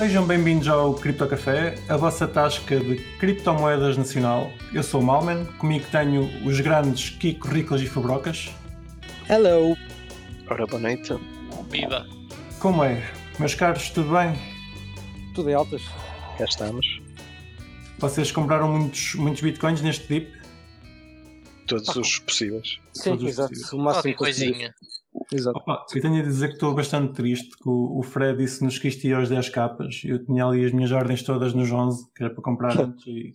Sejam bem-vindos ao Cripto Café, a vossa tasca de criptomoedas nacional. Eu sou o Malman, comigo tenho os grandes Kiko, Riclas e Fabrocas. Hello! Ora, boa noite. Viva! Como é? Meus caros, tudo bem? Tudo em altas. Cá estamos. Vocês compraram muitos, muitos bitcoins neste dip? Todos os possíveis. Sim, Todos os exato. possíveis. O máximo possível. Exato. Opa, eu tenho a dizer que estou bastante triste que o, o Fred disse-nos que isto ia aos 10 capas. Eu tinha ali as minhas ordens todas nos 11, que era para comprar antes e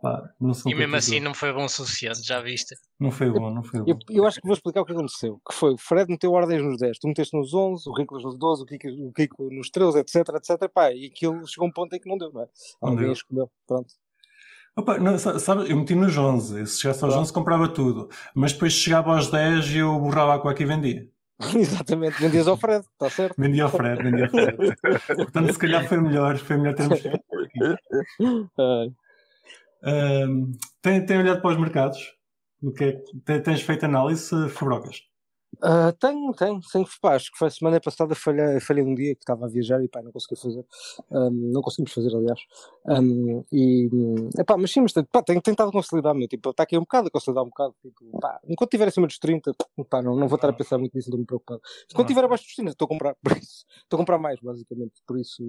pá, não se E mesmo assim não foi bom o suficiente, já viste? Não foi bom, não foi bom. Eu, eu acho que vou explicar o que aconteceu. Que foi, o Fred meteu ordens nos 10, tu meteste nos 11, o Ricolas nos 12, o Kiko, o Kiko nos 13, etc, etc. Pá, e aquilo chegou a um ponto em que não deu, não é? Não Alguém deu. escolheu. Pronto. Opa, não, sa- sabe, eu meti nos 11. Se chegasse aos Claro. 11 comprava tudo. Mas depois chegava aos 10 e eu borrava a cueca e vendia. Exatamente. Vendias ao Fred, está certo? Vendia ao Fred, vendia ao Fred. Portanto, se calhar foi melhor, foi melhor termos feito aqui. Ai. Ahm, tem, tem olhado para os mercados? O que é, tem- tens feito análise, Fabrocas? Ah, tenho, tenho, tenho. Pá, acho que foi semana passada falhei, falhei um dia que estava a viajar e pá, não consegui fazer. Ahm, não conseguimos fazer, aliás. Ahm, e, hum, epá, mas sim, mas pá, tenho tentado consolidar, meu. Tipo, está aqui um bocado a consolidar um bocado. Tipo, pá, enquanto estiver acima dos 30, pá, não, não vou estar a pensar muito nisso, não estou-me preocupado. Enquanto estiver abaixo dos 30, estou a comprar, por isso. Estou a comprar mais, basicamente. Por isso,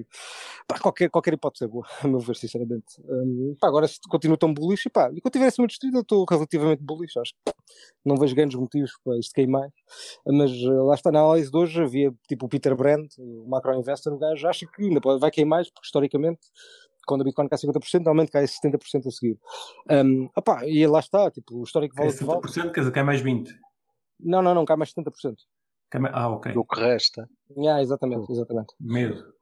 pá, qualquer, qualquer hipótese é boa, a meu ver, sinceramente. Ahm, pá, agora se continuo tão bullish, e pá, enquanto estiver acima dos 30, estou relativamente bullish, acho que não vejo grandes motivos para isto mais. Mas eh, lá está na análise de hoje, havia tipo o Peter Brand, o macro investor, o gajo acha que ainda pode, vai cair mais, porque historicamente, quando a Bitcoin cai 50%, normalmente cai 70% a seguir. Um, opá, e lá está, tipo, o histórico vale o que vale. 70%, quer dizer, que é mais 20%. Não, não, não, cai mais 70%. Que é mais- Ah, ok. Do que resta. Ah, exatamente, exatamente. Medo.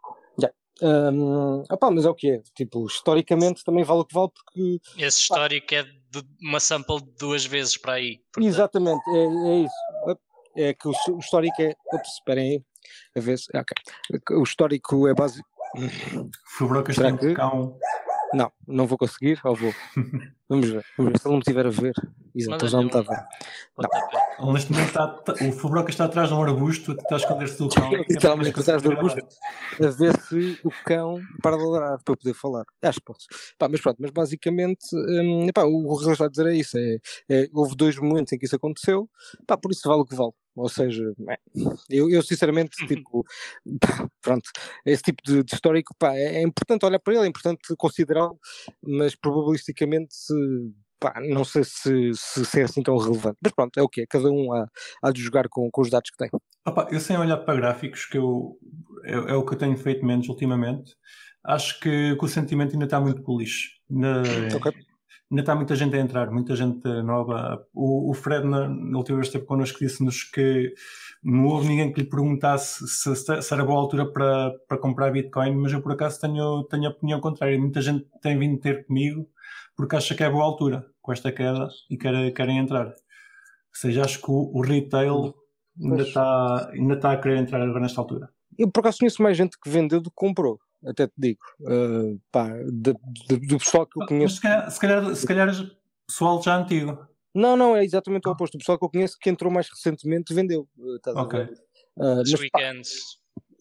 Um, opá, mas é o que é, tipo, historicamente também vale o que vale, porque Esse histórico é de uma sample de duas vezes para aí. portanto, Exatamente, é, é isso. É que o, o histórico é. Ops, esperem aí. A ver se. ok. O histórico é base. Fabrocas Será tem que- um cão. Não, não vou conseguir, ou vou. Vamos ver. Vamos ver. Se ele não me estiver a ver. Exato, ele já me está a ver. Ele neste momento está, está- o Fabrocas está atrás de um arbusto, está a esconder-se do cão. Atrás do arbusto. A ver se o cão para de ladrar para eu poder falar. Acho que posso. Pá, mas pronto, mas basicamente hum, epá, o que está a dizer é isso. É, é, houve dois momentos em que isso aconteceu, pá, por isso vale o que vale. Ou seja, é, eu, eu sinceramente, tipo, pá, pronto, esse tipo de, de histórico, pá, é, é importante olhar para ele, é importante considerá-lo, mas probabilisticamente, pá, não sei se, se, se é assim tão relevante. Mas pronto, é o que é, cada um há, há de jogar com, com os dados que tem. Opa, eu sem olhar para gráficos, que eu, é, é o que eu tenho feito menos ultimamente, acho que, que o sentimento ainda está muito bullish. Na, Ok. Ainda está muita gente a entrar, muita gente nova. O, o Fred, na, na última vez que esteve connosco, disse-nos que não houve ninguém que lhe perguntasse se, se- era boa altura para, para comprar Bitcoin, mas eu por acaso tenho, tenho a opinião contrária. Muita gente tem vindo ter comigo porque acha que é boa altura com esta queda e quer, querem entrar. Ou seja, acho que o, o retail ainda está, ainda está a querer entrar agora nesta altura. Eu por acaso conheço mais gente que vendeu do que comprou, até te digo. Uh, pá, de- de- do pessoal que eu Mas conheço. se calhar, se calhar, se calhar pessoal já antigo. Não, não, é exatamente o oposto. O pessoal que eu conheço que entrou mais recentemente vendeu. uh, estás Ok. Uh, Os mas, pá, weekends.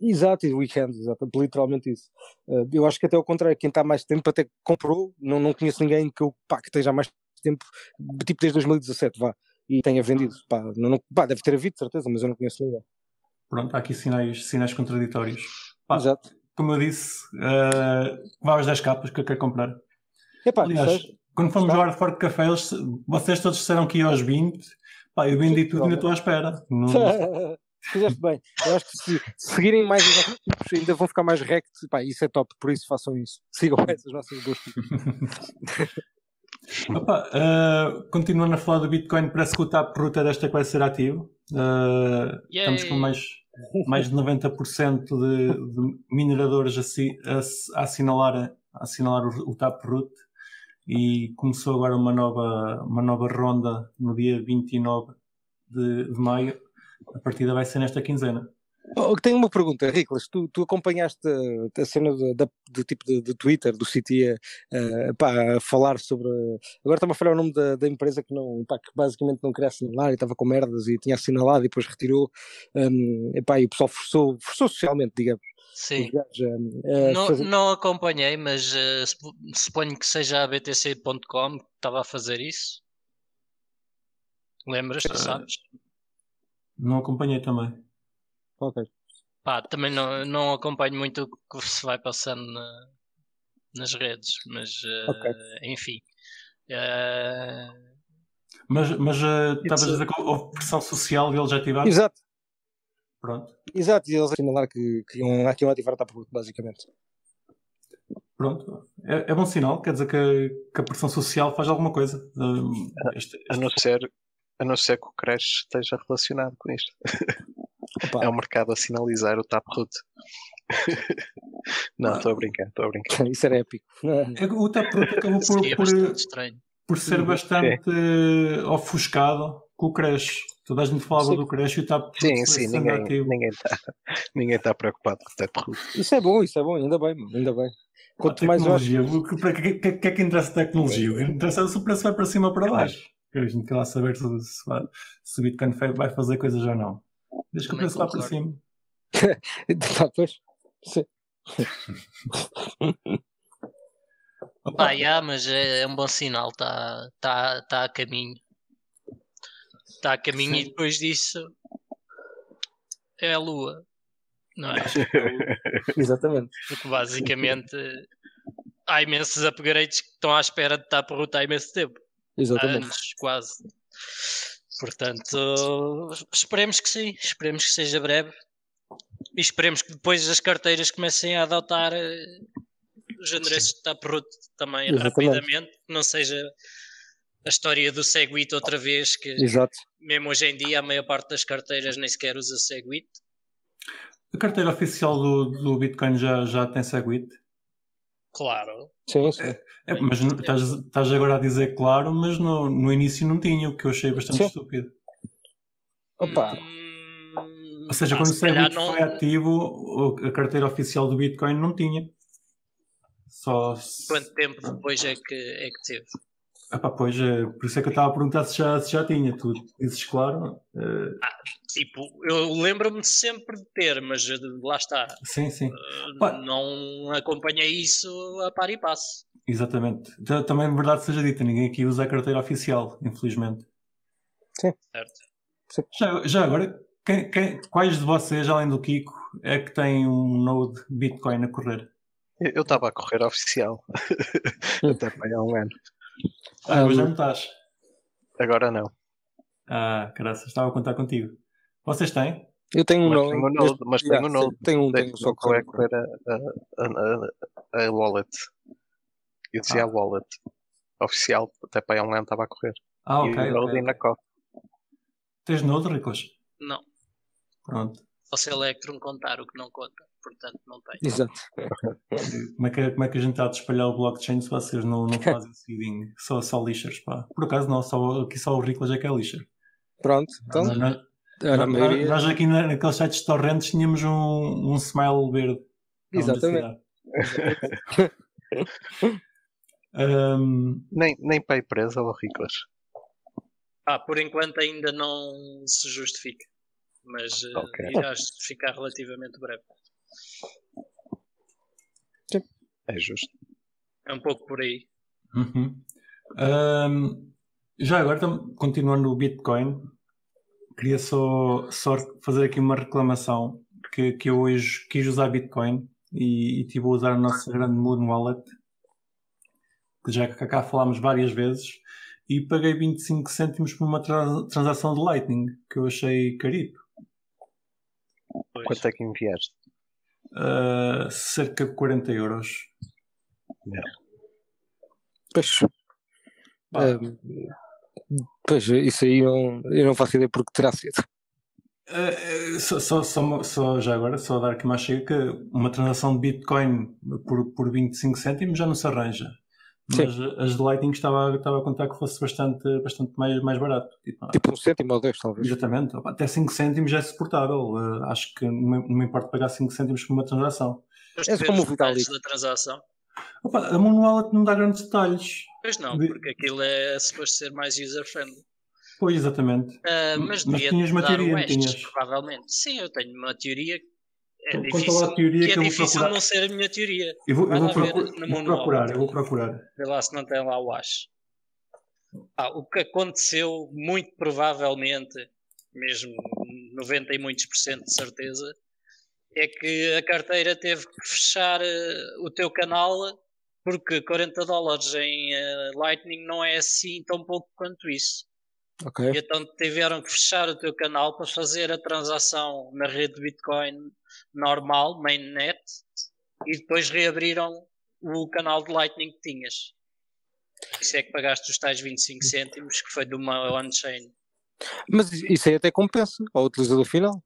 exato, e weekends, exato, literalmente isso. Uh, eu acho que até ao contrário, quem está mais tempo até comprou, não, não conheço ninguém que, eu, pá, que esteja há mais tempo, tipo desde 2017, vá, e tenha vendido. Pá, não, não- pá, deve ter havido, de certeza, mas eu não conheço ninguém. Pronto, há aqui sinais, sinais contraditórios. Pá, Exato. Como eu disse, uh, vá às 10 capas que eu quero comprar. Epá, Aliás, sabes? quando fomos fora de café, eles, vocês todos disseram que ia aos 20. Pá, eu vendi tudo e ainda estou à espera. Não- Fizeste bem. Eu acho que se seguirem mais os nossos tipos, ainda vão ficar mais rect. Pá, isso é top, por isso façam isso. Sigam essas nossas boas tipos. Opa, uh, continuando a falar do Bitcoin, parece que o TAP é desta que vai ser ativo. Uh, estamos com mais, mais de 90% de, de mineradores a, a assinalar, a assinalar o, o TAP Root e começou agora uma nova, uma nova ronda no dia 29 de, de maio. A partida vai ser nesta quinzena. Oh, tenho uma pergunta, Riclas. Tu, tu acompanhaste a, a cena do, da, do tipo de, de, Twitter, do City, uh, pá, a falar sobre. Agora está-me a falar o nome da, da empresa que, não, pá, que basicamente não queria assinalar e estava com merdas e tinha assinalado e depois retirou. Um, epá, e o pessoal forçou, forçou socialmente, digamos. Sim. Uh, não, fazer... não acompanhei, mas uh, suponho que seja a BTC.com que estava a fazer isso. Lembras, tu sabes? Não acompanhei também. Ok. Pá, também não, não acompanho muito o que se vai passando na, nas redes, mas uh, okay. enfim. Uh... Mas, mas uh, estavas a dizer que houve pressão social e eles já ativaram? Exato. Pronto. Exato, e eles assinalar que, que iam, que iam ativar TAP basicamente. Pronto, é, é, bom sinal, quer dizer que, que, a pressão social faz alguma coisa. Este, este... A, não ser, a não ser que o crash esteja relacionado com isto. Opa. É o mercado a sinalizar o Taproot. não, estou a brincar, estou a brincar. Isso era épico. É, o Taproot acabou por, por, por, ser bastante é. ofuscado com o Crash. Toda a gente falava sim. do Crash e o Taproot. Sim, sim, ninguém, ninguém está ninguém tá preocupado com o Taproot. Isso é bom, isso é bom, ainda bem, ainda bem. Quanto mais tecnologia, o que, que, que, que é que interessa a tecnologia? O que interessa é se o preço vai para cima ou para baixo. A gente quer lá saber se, se, se o Bitcoin vai fazer coisas ou não. Desde que o preço lá para cima. tá, pois. Sim. Ah, yeah, mas é, é, um bom sinal, está tá, tá a caminho. Está a caminho Sim. e depois disso é a lua, não é? Exatamente. Porque basicamente há imensos upgrades que estão à espera de estar por rotar há imenso tempo. Exatamente. Há anos, quase. Portanto, esperemos que sim, esperemos que seja breve e esperemos que depois as carteiras comecem a adotar eh, os endereços de Taproot também Exatamente. rapidamente, que não seja a história do Segwit outra vez, que Exato. mesmo hoje em dia a maior parte das carteiras nem sequer usa Segwit. A carteira oficial do, do Bitcoin já, já tem Segwit? Claro. Sim, sim. É, é, mas estás, estás agora a dizer claro, mas no, no início não tinha, o que eu achei bastante sim. estúpido. Opa! Hum, Ou seja, ah, quando o Segwit não... foi ativo, a carteira oficial do Bitcoin não tinha. Só... Quanto tempo depois é que, é que teve? Ah, pá, pois, é, por isso é que eu estava a perguntar se já, se já tinha. Tu dizes claro. Uh... Ah, tipo, eu lembro-me sempre de ter, mas lá está. Sim, sim. Uh, não acompanhei isso a par e passo. Exatamente. Também, verdade seja dita, ninguém aqui usa a carteira oficial, infelizmente. Sim. Certo. Já, já agora, quem, quem, quais de vocês, além do Kiko, é que tem um Node Bitcoin a correr? Eu estava a correr oficial. Até para há um ano. Ah, mas já não estás. Agora não. Ah, graças, estava a contar contigo. Vocês têm? Eu tenho um mas Tenho um node, mas tenho um node. Tenho um, tenho só que é correr a, a, a, a, wallet. Eu dizia ah. a wallet. Oficial, até para um ano estava a correr. Ah, ok. E okay, na okay. Tens node, Ricos? Não. Pronto. Ou se Electron contar o que não conta portanto não tem. Exato. como, é que, como é que a gente está a espalhar o blockchain se vocês não, não fazem seeding? Só, só lixers, pá. Por acaso não, só, aqui só o Riclas é que é lixer. Pronto, então. Não, não, não, maioria... Nós aqui naqueles sites de torrentes tínhamos um, um smile verde. Exatamente. um... nem, nem para a empresa ou Riclas. Ah, por enquanto ainda não se justifica, mas uh, okay. irá justificar relativamente breve. Sim. É justo. É um pouco por aí. Uhum. Um, já agora, continuando no Bitcoin, queria só, só fazer aqui uma reclamação que, que eu hoje quis usar Bitcoin e, e tive a usar a nossa grande Moon Wallet, que já cá falámos várias vezes, e paguei 25 cêntimos por uma transação de Lightning, que eu achei carito. Quanto é que enviaste? Uh, cerca de 40 euros. Yeah. Pois, uh, pois, isso aí não, eu não faço ideia porque terá sido. Uh, só, só, só, só, já agora, só dar aqui mais chega que uma transação de Bitcoin por, por 25 cêntimos já não se arranja. Mas Sim. as de Lightning estava, estava a contar que fosse bastante, bastante mais, mais barato. Tipo, tipo um cêntimo ou dois, talvez. Exatamente. Até 5 cêntimos já é suportável. Uh, acho que não me, importa pagar 5 cêntimos por uma transação. É como o Vitalik. da transação. Opa, a Moon Wallet não dá grandes detalhes. Pois não, porque aquilo é suposto ser mais user-friendly. Pois, exatamente. Uh, mas, mas tinhas uma teoria, tinhas. provavelmente. Sim, eu tenho uma teoria é difícil, teoria que, que é difícil não ser a minha teoria. Eu vou, eu vou, procura, vou procurar, eu vou procurar. Vê lá se não tem lá o acho. Ah, o que aconteceu, muito provavelmente, mesmo 90 e muitos por cento de certeza, é que a carteira teve que fechar uh, o teu canal porque 40 dólares em uh, Lightning não é assim tão pouco quanto isso. Okay. E então tiveram que fechar o teu canal para fazer a transação na rede de Bitcoin normal, mainnet, e depois reabriram o canal de Lightning que tinhas. Isso é que pagaste os tais 25 cêntimos que foi de uma on-chain. Mas isso aí até compensa ao utilizador final?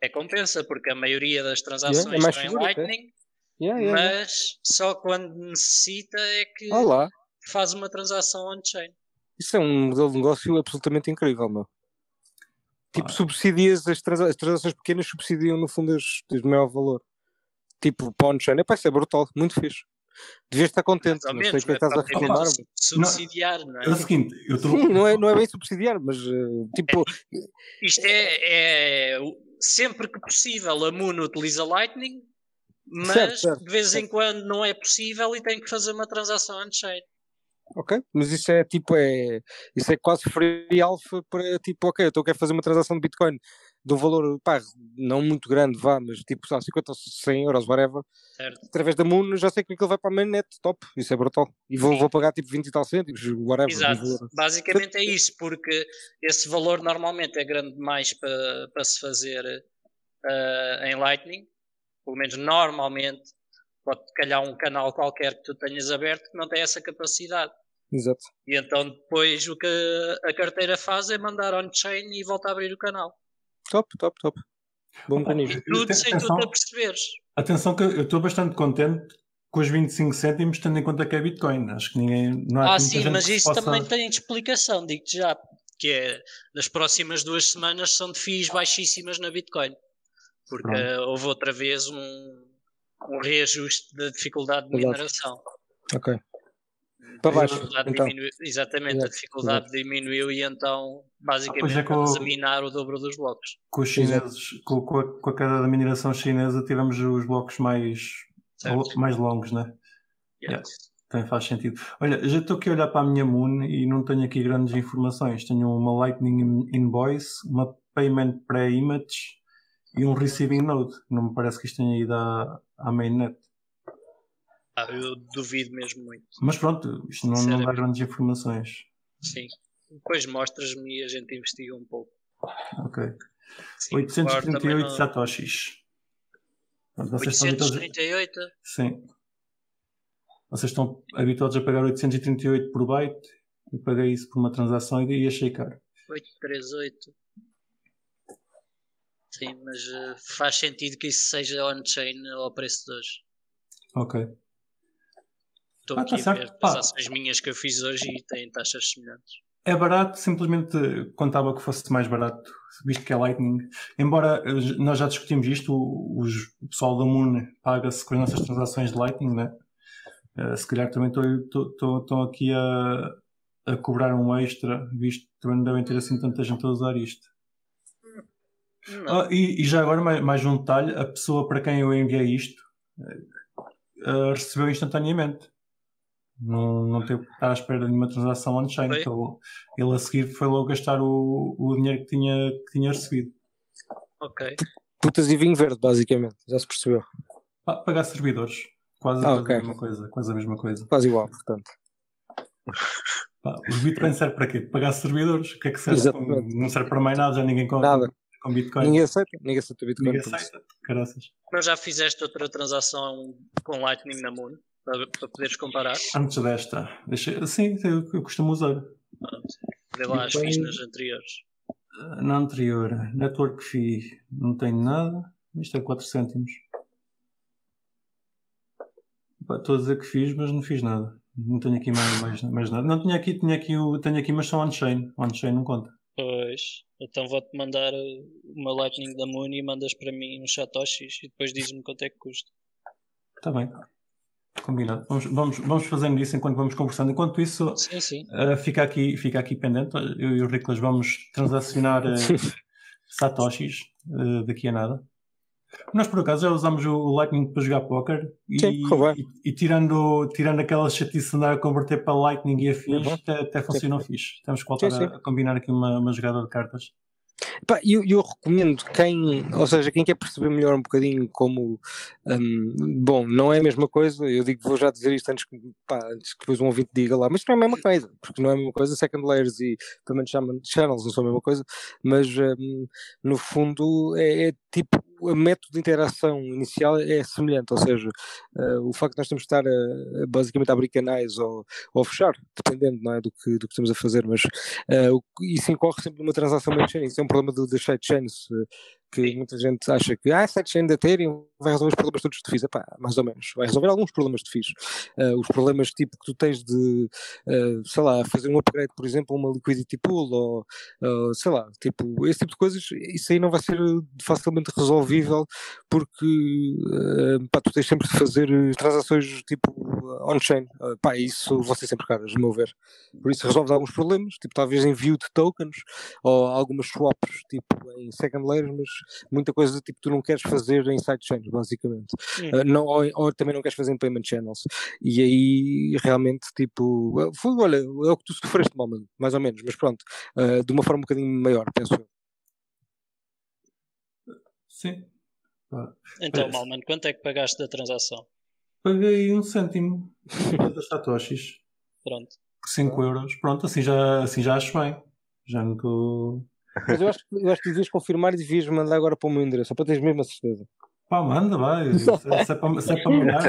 É compensa, porque a maioria das transações yeah, é em Lightning, yeah, yeah, mas só quando necessita é que Olá. faz uma transação on-chain. Isso é um modelo de negócio absolutamente incrível, meu. Tipo, ah. subsidias as, transa as, transações pequenas subsidiam no fundo as, de maior valor. Tipo, para on-chain. É, isso é brutal, muito fixe. Devias estar contente, não sei o que é estás a reclamar. Subsidiar, não, não é? É o seguinte, eu tô... Sim, não é, não é bem subsidiar, mas uh, tipo. É, isto é, é, sempre que possível a Moon utiliza Lightning, mas certo, certo, de vez certo. em quando não é possível e tem que fazer uma transação on-chain. Ok, mas isso é tipo, é, isso é quase free alpha para tipo, ok, eu estou a fazer uma transação de Bitcoin de um valor, pá, não muito grande, vá, mas tipo, só 50 ou 100 euros, whatever, certo. através da Moon, já sei que aquilo vai para a mainnet, top, isso é brutal. E vou, vou pagar tipo 20 e tal cêntimos, whatever. Exato, basicamente é isso, porque esse valor normalmente é grande demais para, para se fazer uh, em Lightning, pelo menos normalmente, pode calhar um canal qualquer que tu tenhas aberto que não tem essa capacidade. Exato. E então depois o que a carteira faz é mandar on-chain e volta a abrir o canal. Top, top, top. Bom mecanismo. E tudo sem tu te aperceberes. Atenção que eu estou bastante contente com os 25 cêntimos, tendo em conta que é Bitcoin. Acho que ninguém. Não há ah, sim, mas isso possa... também tem explicação, digo-te já. Que é nas próximas duas semanas são de FIIs baixíssimas na Bitcoin. Porque Pronto. houve outra vez um, um reajuste da dificuldade de mineração. Ok para baixo. Então. Diminui, exatamente, Exato. a dificuldade Exato. diminuiu e então basicamente ah, é vamos a minar o dobro dos blocos. Com os chineses, com, com, a, com, a, queda da mineração chinesa, tivemos os blocos mais, mais longos, né? Yeah. Também faz sentido. Olha, já estou aqui a olhar para a minha Moon e não tenho aqui grandes informações. Tenho uma Lightning Invoice, uma Payment Pre-Image e um Receiving Node. Não me parece que isto tenha ido à, à mainnet. Ah, eu duvido mesmo muito. Mas pronto, isto não, não dá grandes informações. Sim. Depois mostras-me e a gente investiga um pouco. Ok. Sim, 838 não... satoshis. Pronto, 838? Sim. Vocês estão habituados a pagar 838 por byte. Eu paguei isso por uma transação e achei caro. 838. Sim, mas uh, faz sentido que isso seja on-chain ao preço de hoje. Ok. Estou ah, aqui tá a ver as ações minhas que eu fiz hoje e têm taxas semelhantes. É barato, simplesmente contava que fosse mais barato, visto que é Lightning. Embora nós já discutimos isto, o, o pessoal da Moon paga-se com as nossas transações de Lightning, né? Uh, se calhar também estão aqui a, a cobrar um extra, visto que também não devem ter assim tanta gente a usar isto. Ah, e, e, já agora mais, mais, um detalhe, a pessoa para quem eu enviei isto uh, recebeu instantaneamente. Não, não teve que estar à espera de nenhuma transação on-chain. Então ele a seguir foi logo gastar o, o dinheiro que tinha, que tinha recebido. Ok. Putas e vinho verde, basicamente, já se percebeu. Ah, pagar servidores. Quase, ah, okay. a mesma coisa, quase a mesma coisa. Quase igual, portanto. Pá, o Bitcoin serve para quê? Pagar servidores. O que é que serve? Exatamente. Não serve para mais nada, já ninguém compra. Nada. Com Bitcoin. Ninguém aceita, ninguém aceita Bitcoin. Ninguém aceita, caraças. Mas já fizeste outra transação com Lightning na Moon? Para, para poderes comparar? Antes desta, deixa, sim, eu, eu costumo usar. Vê lá as FIIs nas anteriores. Ah, na anterior, Network Fee, não tenho nada. Isto é 4 cêntimos. Estou a dizer que fiz, mas não fiz nada. Não tenho aqui mais, mais, mais nada. Não tinha aqui, tinha aqui, o, tenho aqui, mas são on-chain. On-chain não conta. Pois. Então vou-te mandar uma Lightning da Moon e mandas para mim uns Satoshis e depois dizes-me quanto é que custa. Está bem. Combinado. Vamos, vamos, vamos fazendo isso enquanto vamos conversando. Enquanto isso, sim, sim. Uh, fica, aqui, fica aqui pendente. Eu e o Riclas vamos transacionar uh, Satoshis uh, daqui a nada. Nós, por acaso, já usámos o Lightning para jogar póquer e, e, e, tirando, tirando aquela chatice de andar a converter para Lightning e afins, uhum. até, até funcionou sim. fixe. Temos que voltar sim, sim. A, a, combinar aqui uma, uma jogada de cartas. Pá, eu, eu, recomendo quem, ou seja, quem quer perceber melhor um bocadinho como, um, bom, não é a mesma coisa, eu digo, vou já dizer isto antes que, pá, antes que depois um ouvinte diga lá, mas não é a mesma coisa, porque não é a mesma coisa, second layers e payment channels não são a mesma coisa, mas um, no fundo é, é tipo o método de interação inicial é semelhante, ou seja, uh, o facto de nós temos de estar a, a, basicamente a abrir canais ou, ou fechar, dependendo é, do, que, do que estamos a fazer, mas uh, isso incorre sempre numa transação main-chain, isso é um problema das sidechains, que muita gente acha que ah, sidechain da Ethereum vai resolver os problemas todos de FIIs. Epá, mais ou menos. Vai resolver alguns problemas de FIIs. Uh, os problemas tipo que tu tens de, uh, sei lá, fazer um upgrade, por exemplo, uma liquidity pool ou, uh, sei lá, tipo, esse tipo de coisas, isso aí não vai ser facilmente resolvível porque pá, tu tens sempre de fazer transações tipo on-chain. pá, isso vão ser sempre caras, no meu ver. Por isso resolves alguns problemas, tipo, talvez envio de tokens ou algumas swaps, tipo, em second layers, mas muita coisa tipo tu não queres fazer em sidechains, basicamente. Uh, não, ou, ou, também não queres fazer em payment channels. E aí realmente, tipo, foi, olha, é o que tu sofreste, Malman, mais ou menos, mas pronto, uh, de uma forma um bocadinho maior, penso eu. Sim. Então, Malman, quanto é que pagaste da transação? Paguei um cêntimo das satoshis. Pronto. 5 euros. Pronto, assim já, assim já acho bem. Já não estou. Mas eu acho, eu acho que devias confirmar e devias mandar agora para o meu endereço, só para teres mesmo a certeza. Pá, manda, vai. Se, é para, se é para mandar,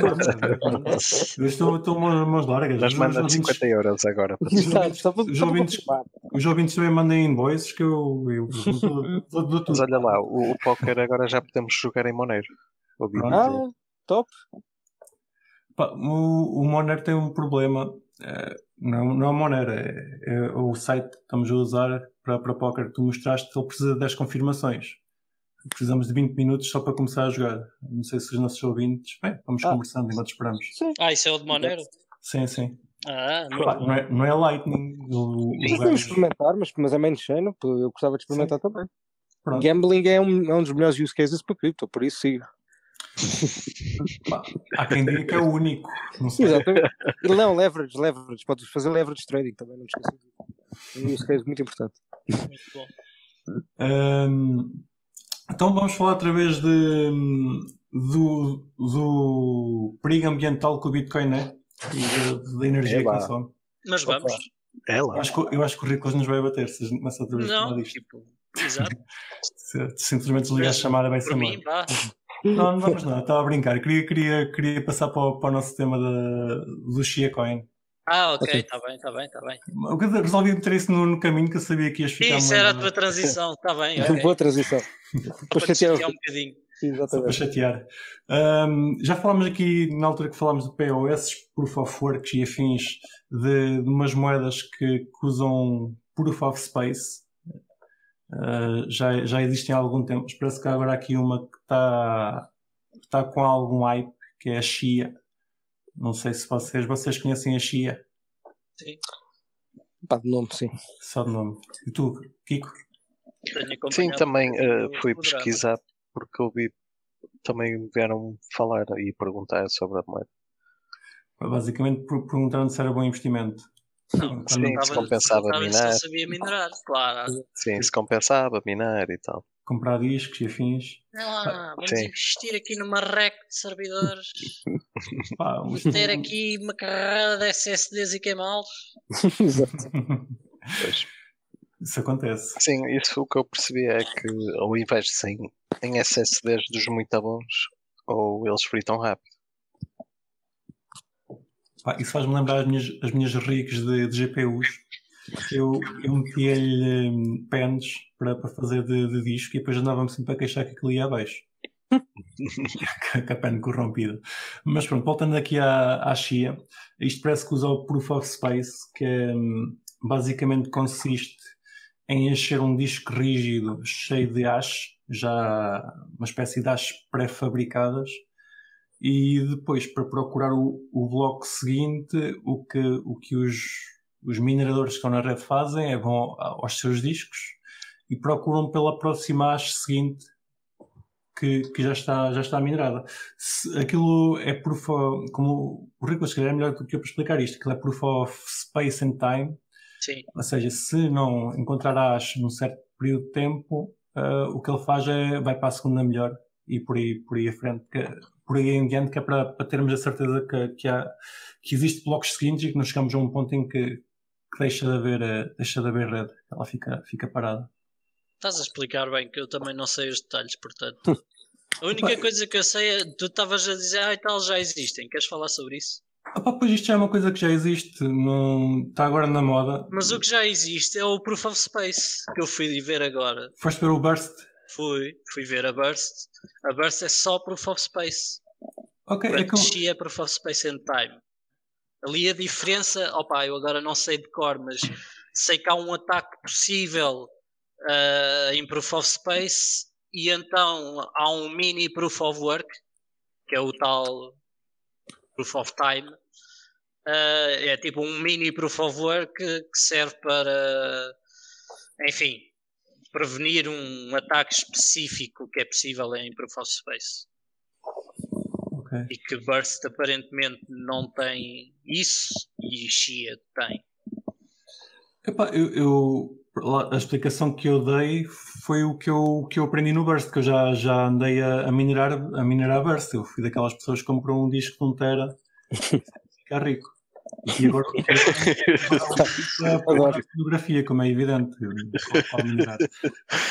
eu estou, estou mãos largas. Mas manda 50 euros agora. Exato, os, ouvintes, os ouvintes também mandem invoices que eu, eu, tudo. Mas olha lá, o, o póquer agora já podemos jogar em Monero. Ah, top. O, o Monero tem um problema. É, não, não é Monero, é, é o site que estamos a usar para, para póquer que tu mostraste, ele precisa de 10 confirmações. Precisamos de 20 minutos só para começar a jogar. Não sei se os nossos ouvintes. Bem, vamos ah. conversando enquanto esperamos. Sim. Ah, isso é o de Monero? Sim, sim. Ah, não, é, não é Lightning. O, Podemos experimentar, mas, mas é main chain. Eu gostava de experimentar sim. também. Pronto. Gambling é um, é um dos melhores use cases para cripto, por isso siga. Há quem diga que é o único. Não sei. Exatamente. Não, leverage, leverage. Podes fazer leverage trading também, não me esqueças disso. É um use case muito importante. Muito bom. Um, então vamos falar outra vez de, do, do perigo ambiental que o Bitcoin é e da energia é que consome. Mas vamos. É lá. Eu acho, que, eu acho que o Ricolas nos vai bater se começa não. Tipo, exato. se, simplesmente desligar a chamada vai ser mim, Não, não vamos não, estava a brincar. Queria, queria, queria passar para o, para o nosso tema da, do Shia Coin. Ah, ok, está bem, está bem, está bem. Resolvi meter isso no, no, caminho que eu sabia que ias ficar. Isso era a tua transição, está bem. Okay. Boa transição. para chatear um bocadinho. Só para chatear. Um, já falámos aqui, na altura que falámos de POS, Proof of Works e afins, de, de umas moedas que, que, usam Proof of Space. Uh, já, já existem há algum tempo, mas parece que há agora aqui uma que está tá com algum hype, que é a Xia não sei se vocês, vocês conhecem a Xia. Sim. Pá, de nome, sim. Só de nome. E tu, Kiko? Sim, também uh, fui pesquisar porque ouvi também vieram falar e perguntar sobre a moeda. Basicamente perguntaram se era bom investimento. Não, sim, se compensava minar. sabia minerar, claro. Sim, se compensava minar e tal comprar discos e afins. Ah, vamos Sim. investir aqui numa rec de servidores. Pá, vamos ter aqui uma carrada de SSDs e queimá-los. Isso acontece. Sim, isso o que eu percebi é que ao invés de 100 em SSDs dos muito bons, ou eles fritam rápido. Isso faz-me lembrar as minhas, as minhas rigs de, de GPUs eu, eu metia-lhe um, pens para, para fazer de, de, disco e depois andava-me sempre a queixar que aquilo ia abaixo. Capane corrompida. Mas pronto, voltando aqui à, à Xia, isto parece que usa o Proof of Space, que hum, basicamente consiste em encher um disco rígido cheio de hash, já uma espécie de hash pré-fabricadas, e depois para procurar o, o bloco seguinte, o que, o que os, os mineradores que estão na rede fazem é vão aos seus discos e procuram pela próxima hash seguinte que, que, já, está, já está minerada. Se aquilo é proof of, como o Rico se calhar é melhor do que eu para explicar isto, aquilo é proof of space and time. Sim. Ou seja, se não encontrar hash num certo período de tempo, uh, o que ele faz é vai para a segunda melhor e por aí, por aí a frente, que, por aí em diante, que é para, para termos a certeza que, que, há, que existe blocos seguintes e que nós chegamos a um ponto em que, que deixa, de haver, uh, deixa de haver rede, ela fica, fica parada. Estás a explicar bem que eu também não sei os detalhes, portanto. A única coisa que eu sei é tu estavas a dizer, ah, e tal, já existem. Queres falar sobre isso? Pá, pois isto já é uma coisa que já existe, não está agora na moda. Mas o que já existe é o Proof of Space, que eu fui ver agora. Foste ver o Burst? Fui, fui ver a Burst. A Burst é só Proof of Space. Ok, é que eu... é Proof of Space and Time. Ali a diferença, opá, eu agora não sei de cor, mas sei que há um ataque possível uh, em Proof of Space e então há um mini Proof of Work, que é o tal Proof of Time. Uh, é tipo um mini Proof of Work que serve para, enfim, prevenir um ataque específico que é possível em Proof of Space. Okay. E que Burst aparentemente não tem isso e Xia tem. Epá, eu, eu a explicação que eu dei foi o que eu, que eu aprendi no Burst, que eu já, já andei a, a, minerar, a minerar Burst. Eu fui daquelas pessoas que compram um disco de um tera ficar rico. E agora, agora a fotografia, como é evidente.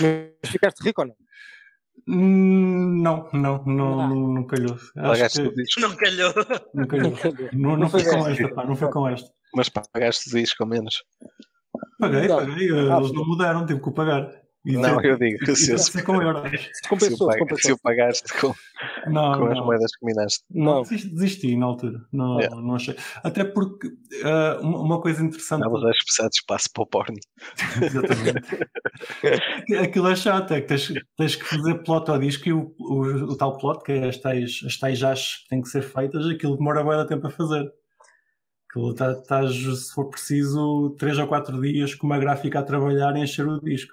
Mas ficaste rico ou não? Hum, não, não, não, não, não calhou. Acho que... Não calhou. Não calhou. Não, não, foi com esta, pá, não foi com esta. Mas pagaste o disco ao menos. Paguei, paguei. Ah, eles não mudaram, tive que o pagar. Não, eu digo, e, se, se, com euros. Compensou, se, compensou. se o pagaste com, não, com não. as moedas que minaste. Não, desisti na altura. Não, yeah. não achei. Até porque uh, uma coisa interessante. Estavas a expressar de espaço para o porno. Exatamente. Aquilo é chato, é que tens, tens que fazer plot ao disco e o, o, o, tal plot, que é as tais, as tais que têm que ser feitas, aquilo demora bem tempo a fazer. Estás, tá, se for preciso, 3 ou 4 dias com uma gráfica a trabalhar e encher o disco.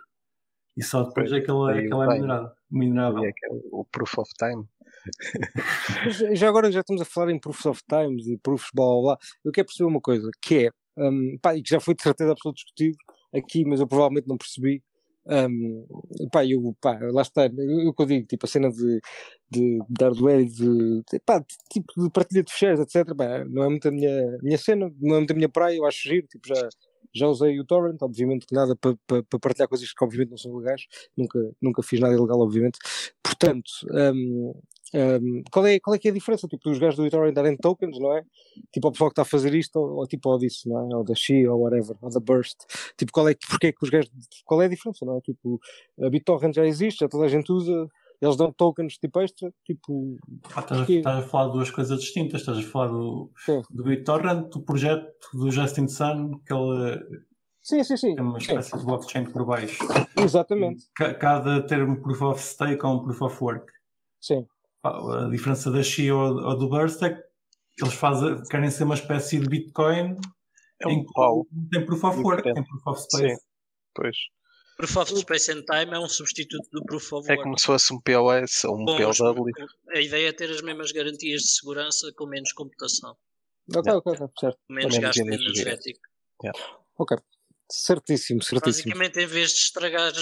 E só depois é que ele, é, que ele é minerado. minerável. É, é o proof of time. já agora já estamos a falar em proofs of times e proofs blá blá blá. Eu quero perceber uma coisa, que é, um, pá, e que já foi de certeza absoluta discutido aqui, mas eu provavelmente não percebi, um, pá, eu, pá, lá está, que eu digo, tipo, a cena de, de, de hardware e de, de, pá, de, tipo, de partilha de fecheiros, etc, pá, não é muito a minha, minha cena, não é muito a minha praia, eu acho giro, tipo, já, já usei o torrent, obviamente nada para pa, pa partilhar coisas que obviamente não são legais, nunca, nunca fiz nada ilegal, obviamente, portanto, um, um, qual, é, qual é que é a diferença, tipo, dos gajos do eTorrent darem tokens, não é? Tipo, ao pessoal que está a fazer isto, ou, ou tipo, ou disso, não é? Ou da Xi, ou whatever, ou da Burst, tipo, qual é, porque é que os gajos, qual é a diferença, não é? Tipo, a BitTorrent já existe, já toda a gente usa, eles dão tokens tipo extra, tipo. Ah, estás, a, estás, a, falar de duas coisas distintas, estás a falar do, do BitTorrent, do projeto do Justin Sun, que ele Sim, sim, sim. Tem uma espécie sim. de blockchain por baixo. Exatamente. Cada termo proof of stake ou um proof of work. Sim. A diferença da Xi ou, ou, do Burst é que eles fazem, querem ser uma espécie de Bitcoin é um em que tem proof of work, tem proof of space. Sim. Pois. Proof of Space and Time é um substituto do Proof of é Work. É como se fosse um POS ou um Bom, POW. A ideia é ter as mesmas garantias de segurança com menos computação. Ok, ok, certo. Menos gasto energético. Yeah. Ok. Certíssimo, certíssimo. Basicamente, em vez de estragar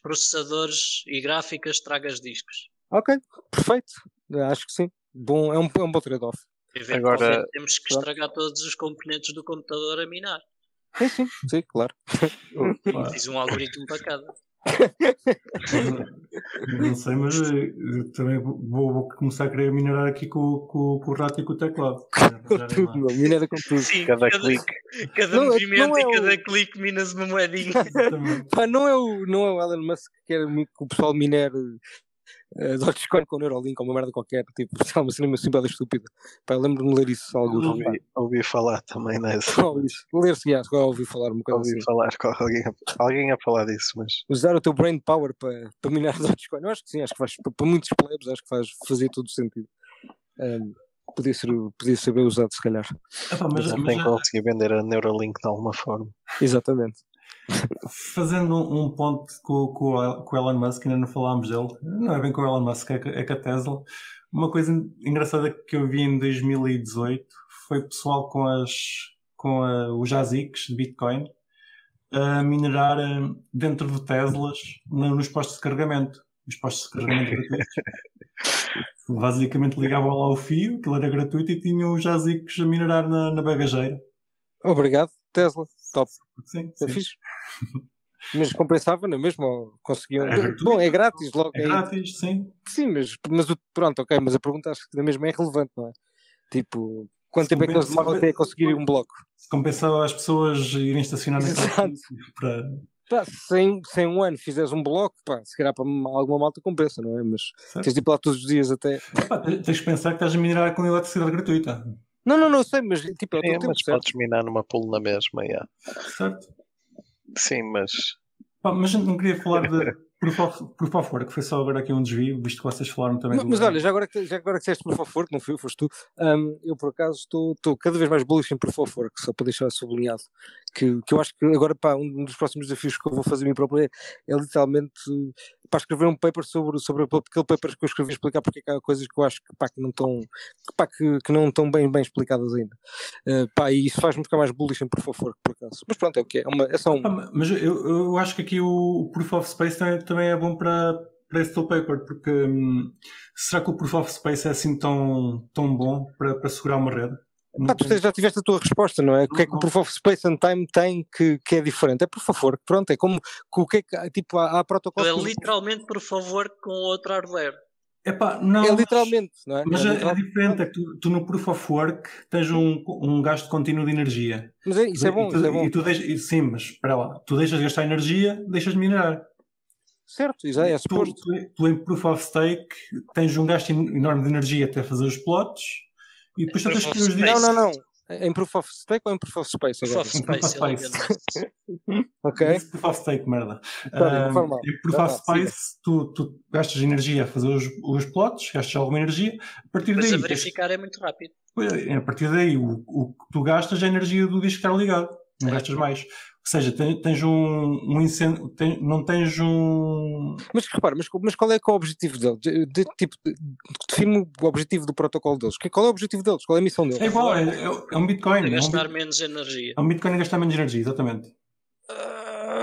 processadores e gráficas, estragas discos. Ok, perfeito. Acho que sim. Bom, é, um, é um bom trade-off. Agora temos que estragar todos os componentes do computador a minar. Sim, sim, sim claro. Fiz um algoritmo para cada. Não sei, mas eh, também vou, vou, começar a querer minerar aqui com, com, com o rato e com o teclado. com tudo, meu, minera com tudo. Sim, cada, cada clique. Cada não, é movimento é, e cada o... clique minas uma moedinha. Pá, não, é o, não é o Elon Musk que quer que o pessoal minere uh, Dogecoin com Neuralink ou uma merda qualquer, tipo, uma cena assim bela estúpida. Pá, lembro-me de ler isso algo. Ouvi, ouvi falar também nessa. Ler-se, já, ouvi falar um bocado ouvi assim. falar com alguém, alguém a falar disso, mas... Usar o teu brain power para, para minar Dogecoin, eu acho que sim, acho que faz, para muitos plebes, acho que faz, fazia todo o sentido. Um, podia ser, podia ser bem usado, se calhar. Ah, mas, não tem que conseguir vender a Neuralink de alguma forma. Exatamente. Fazendo um ponto com, com, com o Elon Musk, ainda não falámos dele, não é bem com o Elon Musk, é, é com a Tesla. Uma coisa engraçada que eu vi em 2018 foi pessoal com, as, com a, os ASICs de Bitcoin a minerar eh, dentro de Teslas nos postos de carregamento. Os postos de carregamento gratuitos. Basicamente ligavam lá o fio, aquilo era gratuito e tinham os ASICs a minerar na, na bagageira. Obrigado, Tesla. Top. Sim, é sim. fixe. Mas compensava, não é mesmo? Conseguiam. É. Bom, é grátis logo. É grátis, sim. Sim, mas, mas pronto, ok, mas a pergunta acho que mesmo é relevante, não é? Tipo, quanto tempo é que eles demoram até conseguir um bloco? Se compensava as pessoas irem estacionar sítio para. Pá, se em, se em um ano fizeres um bloco, pá, se calhar para alguma malta compensa, não é? Mas Certo. tens de ir para lá todos os dias até. Epá, tens que pensar que estás a minerar com eletricidade gratuita. Não, não, não sei, mas tipo, é É, tempo, mas certo? podes minar numa pool na mesma, yeah. Certo? Sim, mas Pá, mas a gente não queria falar de Proof of, proof of Work, foi só agora aqui um desvio, visto que vocês falaram também Mas, mas olha, já agora, que- já agora que disseste Proof of Work, não fui eu, foste tu, hum, eu por acaso estou estou cada vez mais bullish em Proof of Work, só para deixar sublinhado, que, que eu acho que agora pá, um dos próximos desafios que eu vou fazer a mim próprio é, é literalmente para escrever um paper sobre, sobre aquele paper que eu escrevi explicar porque é há coisas que eu acho que, pá, que não estão que, que, que não estão bem, bem explicadas ainda. Uh, pá, e isso faz-me ficar mais bullish of Work, por acaso. Mas pronto, é o que é, é, uma- é só um. Pá, mas eu, eu acho que aqui o, o Proof of Space também, também é bom para, para esse teu paper, porque hum, será que o Proof of Space é assim tão, tão bom para, para segurar uma rede? Pá, tu já tiveste a tua resposta, não é? O que é que o Proof of Space and Time tem que, que é diferente? É por favor, pronto, é como o que é que tipo, há, há protocolos. É literalmente, por favor, com outro hardware. Epá, não, É mas- literalmente, não é? Mas é é, é diferente, é que tu, tu no Proof of Work tens um, um gasto contínuo de energia. Mas é- isso é bom, e tu, isso é bom. E tu deixas, e sim, mas espera lá, tu deixas de gastar energia, deixas de minerar. Certo, isso é, é tu, suposto. tu, tu em Proof of Stake tens um gasto en- enorme de energia até fazer os plots e depois só tens que os. Não, não, não. Em Proof of Stake ou em Proof of Space Proof agora? of Proof of Space. Ok. Proof of Stake, merda. Mal. em Proof of siga. Space, tu, tu gastas energia a fazer os, os plots, gastas alguma energia, a partir Mas daí. a tens- verificar é muito rápido. Pois, A partir daí, o, o que tu gastas é a energia do disco estar ligado, não É. gastas mais. Ou seja, ten- tens um, um incêndio, não tens um. Mas repara, mas, mas qual é que é o objetivo deles? De, de- tipo, de- define o objetivo do protocolo deles. Que- Qual é o objetivo deles? Qual é a missão deles? É igual, é, é- é um Bitcoin. É É um, gastar bit- menos energia. é um Bitcoin a gastar menos energia, exatamente. Ah,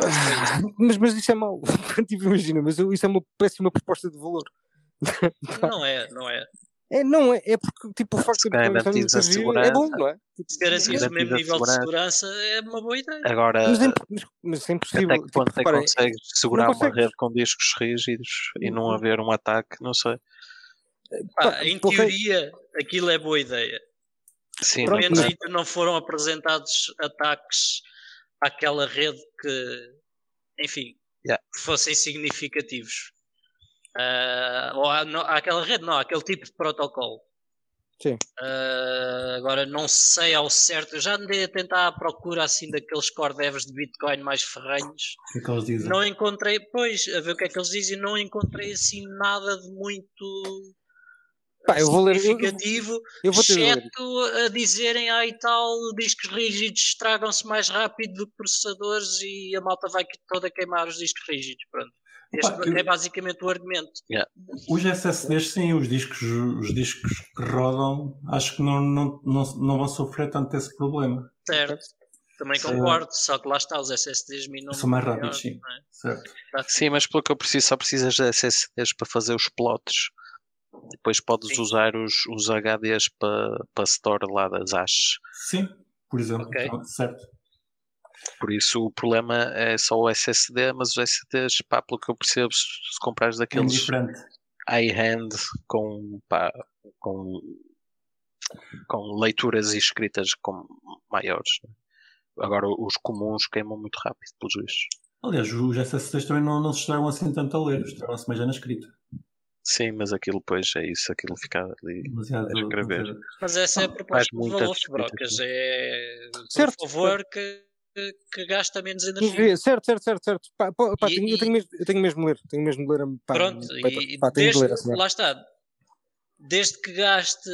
mas, mas isso é mau. tipo, imagina, mas isso é uma péssima proposta de valor. Não é, não é. É, não, é, é porque tipo, o facto de energia é bom, não é? Tipo, Se garantir o mesmo a nível de segurança. segurança é uma boa ideia. agora mas, é, mas, mas é impossível. até que Tipo, ponto é que consegues segurar uma consegues. rede com discos rígidos e não haver um ataque? Não sei. Pá, pá, em ok. teoria, aquilo é boa ideia. Sim, Pelo menos não é. ainda não foram apresentados ataques àquela rede que, enfim, Yeah. fossem significativos. Ah, ou à, não, àquela rede, não, àquele tipo de protocolo. Sim. Ah, agora não sei ao certo, eu já andei a tentar à procura assim daqueles core devs de Bitcoin mais ferranhos. O que é que eles dizem? Não encontrei, pois, a ver o que é que eles dizem, não encontrei assim nada de muito Pá, eu vou ler. Eu, significativo, eu vou de ler. exceto a dizerem, ah e tal, discos rígidos estragam-se mais rápido do que processadores e a malta vai toda queimar os discos rígidos. Pronto. Este é basicamente o argumento. Os SSDs, sim, os discos, os discos que rodam, acho que não, não, não, não vão sofrer tanto esse problema. Certo. Também Sim. concordo, só que lá está, os SSDs minam São mais rápidos, sim. é? Certo. Sim, mas pelo que eu preciso, só precisas de SSDs para fazer os plots. Depois podes Sim. usar os, os HDs para, para store lá das hashes. Sim, por exemplo. Ok. Então, certo. Por isso o problema é só o SSD, mas os SSDs, pá, pelo que eu percebo, se se comprares É daqueles high-hand com, pá, com, com leituras e escritas com maiores. né? Agora os comuns queimam muito rápido, pelos vistos. Aliás, os SSDs também não, não se estragam assim tanto a ler, estragam-se mais já na escrita. Sim, mas aquilo depois é isso, aquilo fica ali a escrever. Mas essa é a proposta do Wolf Brocas, é certo. por favor que, que gasta menos energia. Certo, certo, certo, certo. Pá, pá, e, tenho, eu, tenho mesmo, eu tenho mesmo de ler, tenho mesmo de ler. Pá, pronto, e pá, desde, de ler, assim, lá está, desde que gaste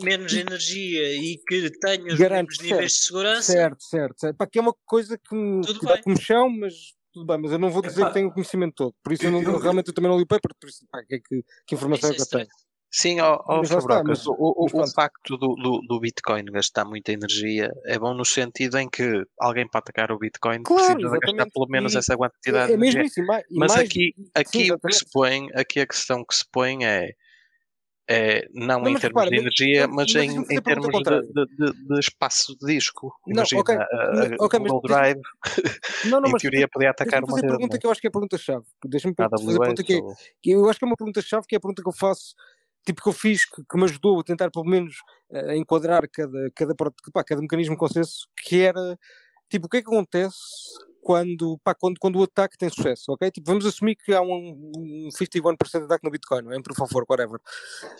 menos energia e que tenha os Garanto, mesmos níveis de segurança. Certo, certo. certo. Pá, que é uma coisa que me, que dá como chão, mas tudo bem, mas eu não vou dizer que tenho o conhecimento todo. Por isso eu não, eu, realmente eu também não li o paper, por isso pá, que, que, que informação é que eu tenho. Sim, ó, ó Fabrocas, o, o, o facto do, do, do, Bitcoin gastar muita energia é bom no sentido em que alguém para atacar o Bitcoin claro, precisa gastar pelo menos e, essa quantidade é, é mesmo isso, mas mais, aqui, aqui sim, o que se põe, aqui a questão que se põe é é, não, não em termos repara, de energia, mas, mas em, em termos de, de, de, espaço de disco. Imagina, okay, a, okay, Google Drive, não, não, em teoria, podia atacar uma rede. a pergunta que eu acho que é a pergunta-chave. Deixa-me fazer a pergunta que, é, que eu acho que é uma pergunta-chave, que é a pergunta que eu faço tipo que eu fiz, que, que me ajudou a tentar pelo menos uh, enquadrar cada, cada, pá, cada mecanismo de consenso, que era tipo o que é que acontece quando, pá, quando, quando o ataque tem sucesso, ok? Tipo, vamos assumir que há um, um 51% de ataque no Bitcoin, não é? Em proof of work, whatever.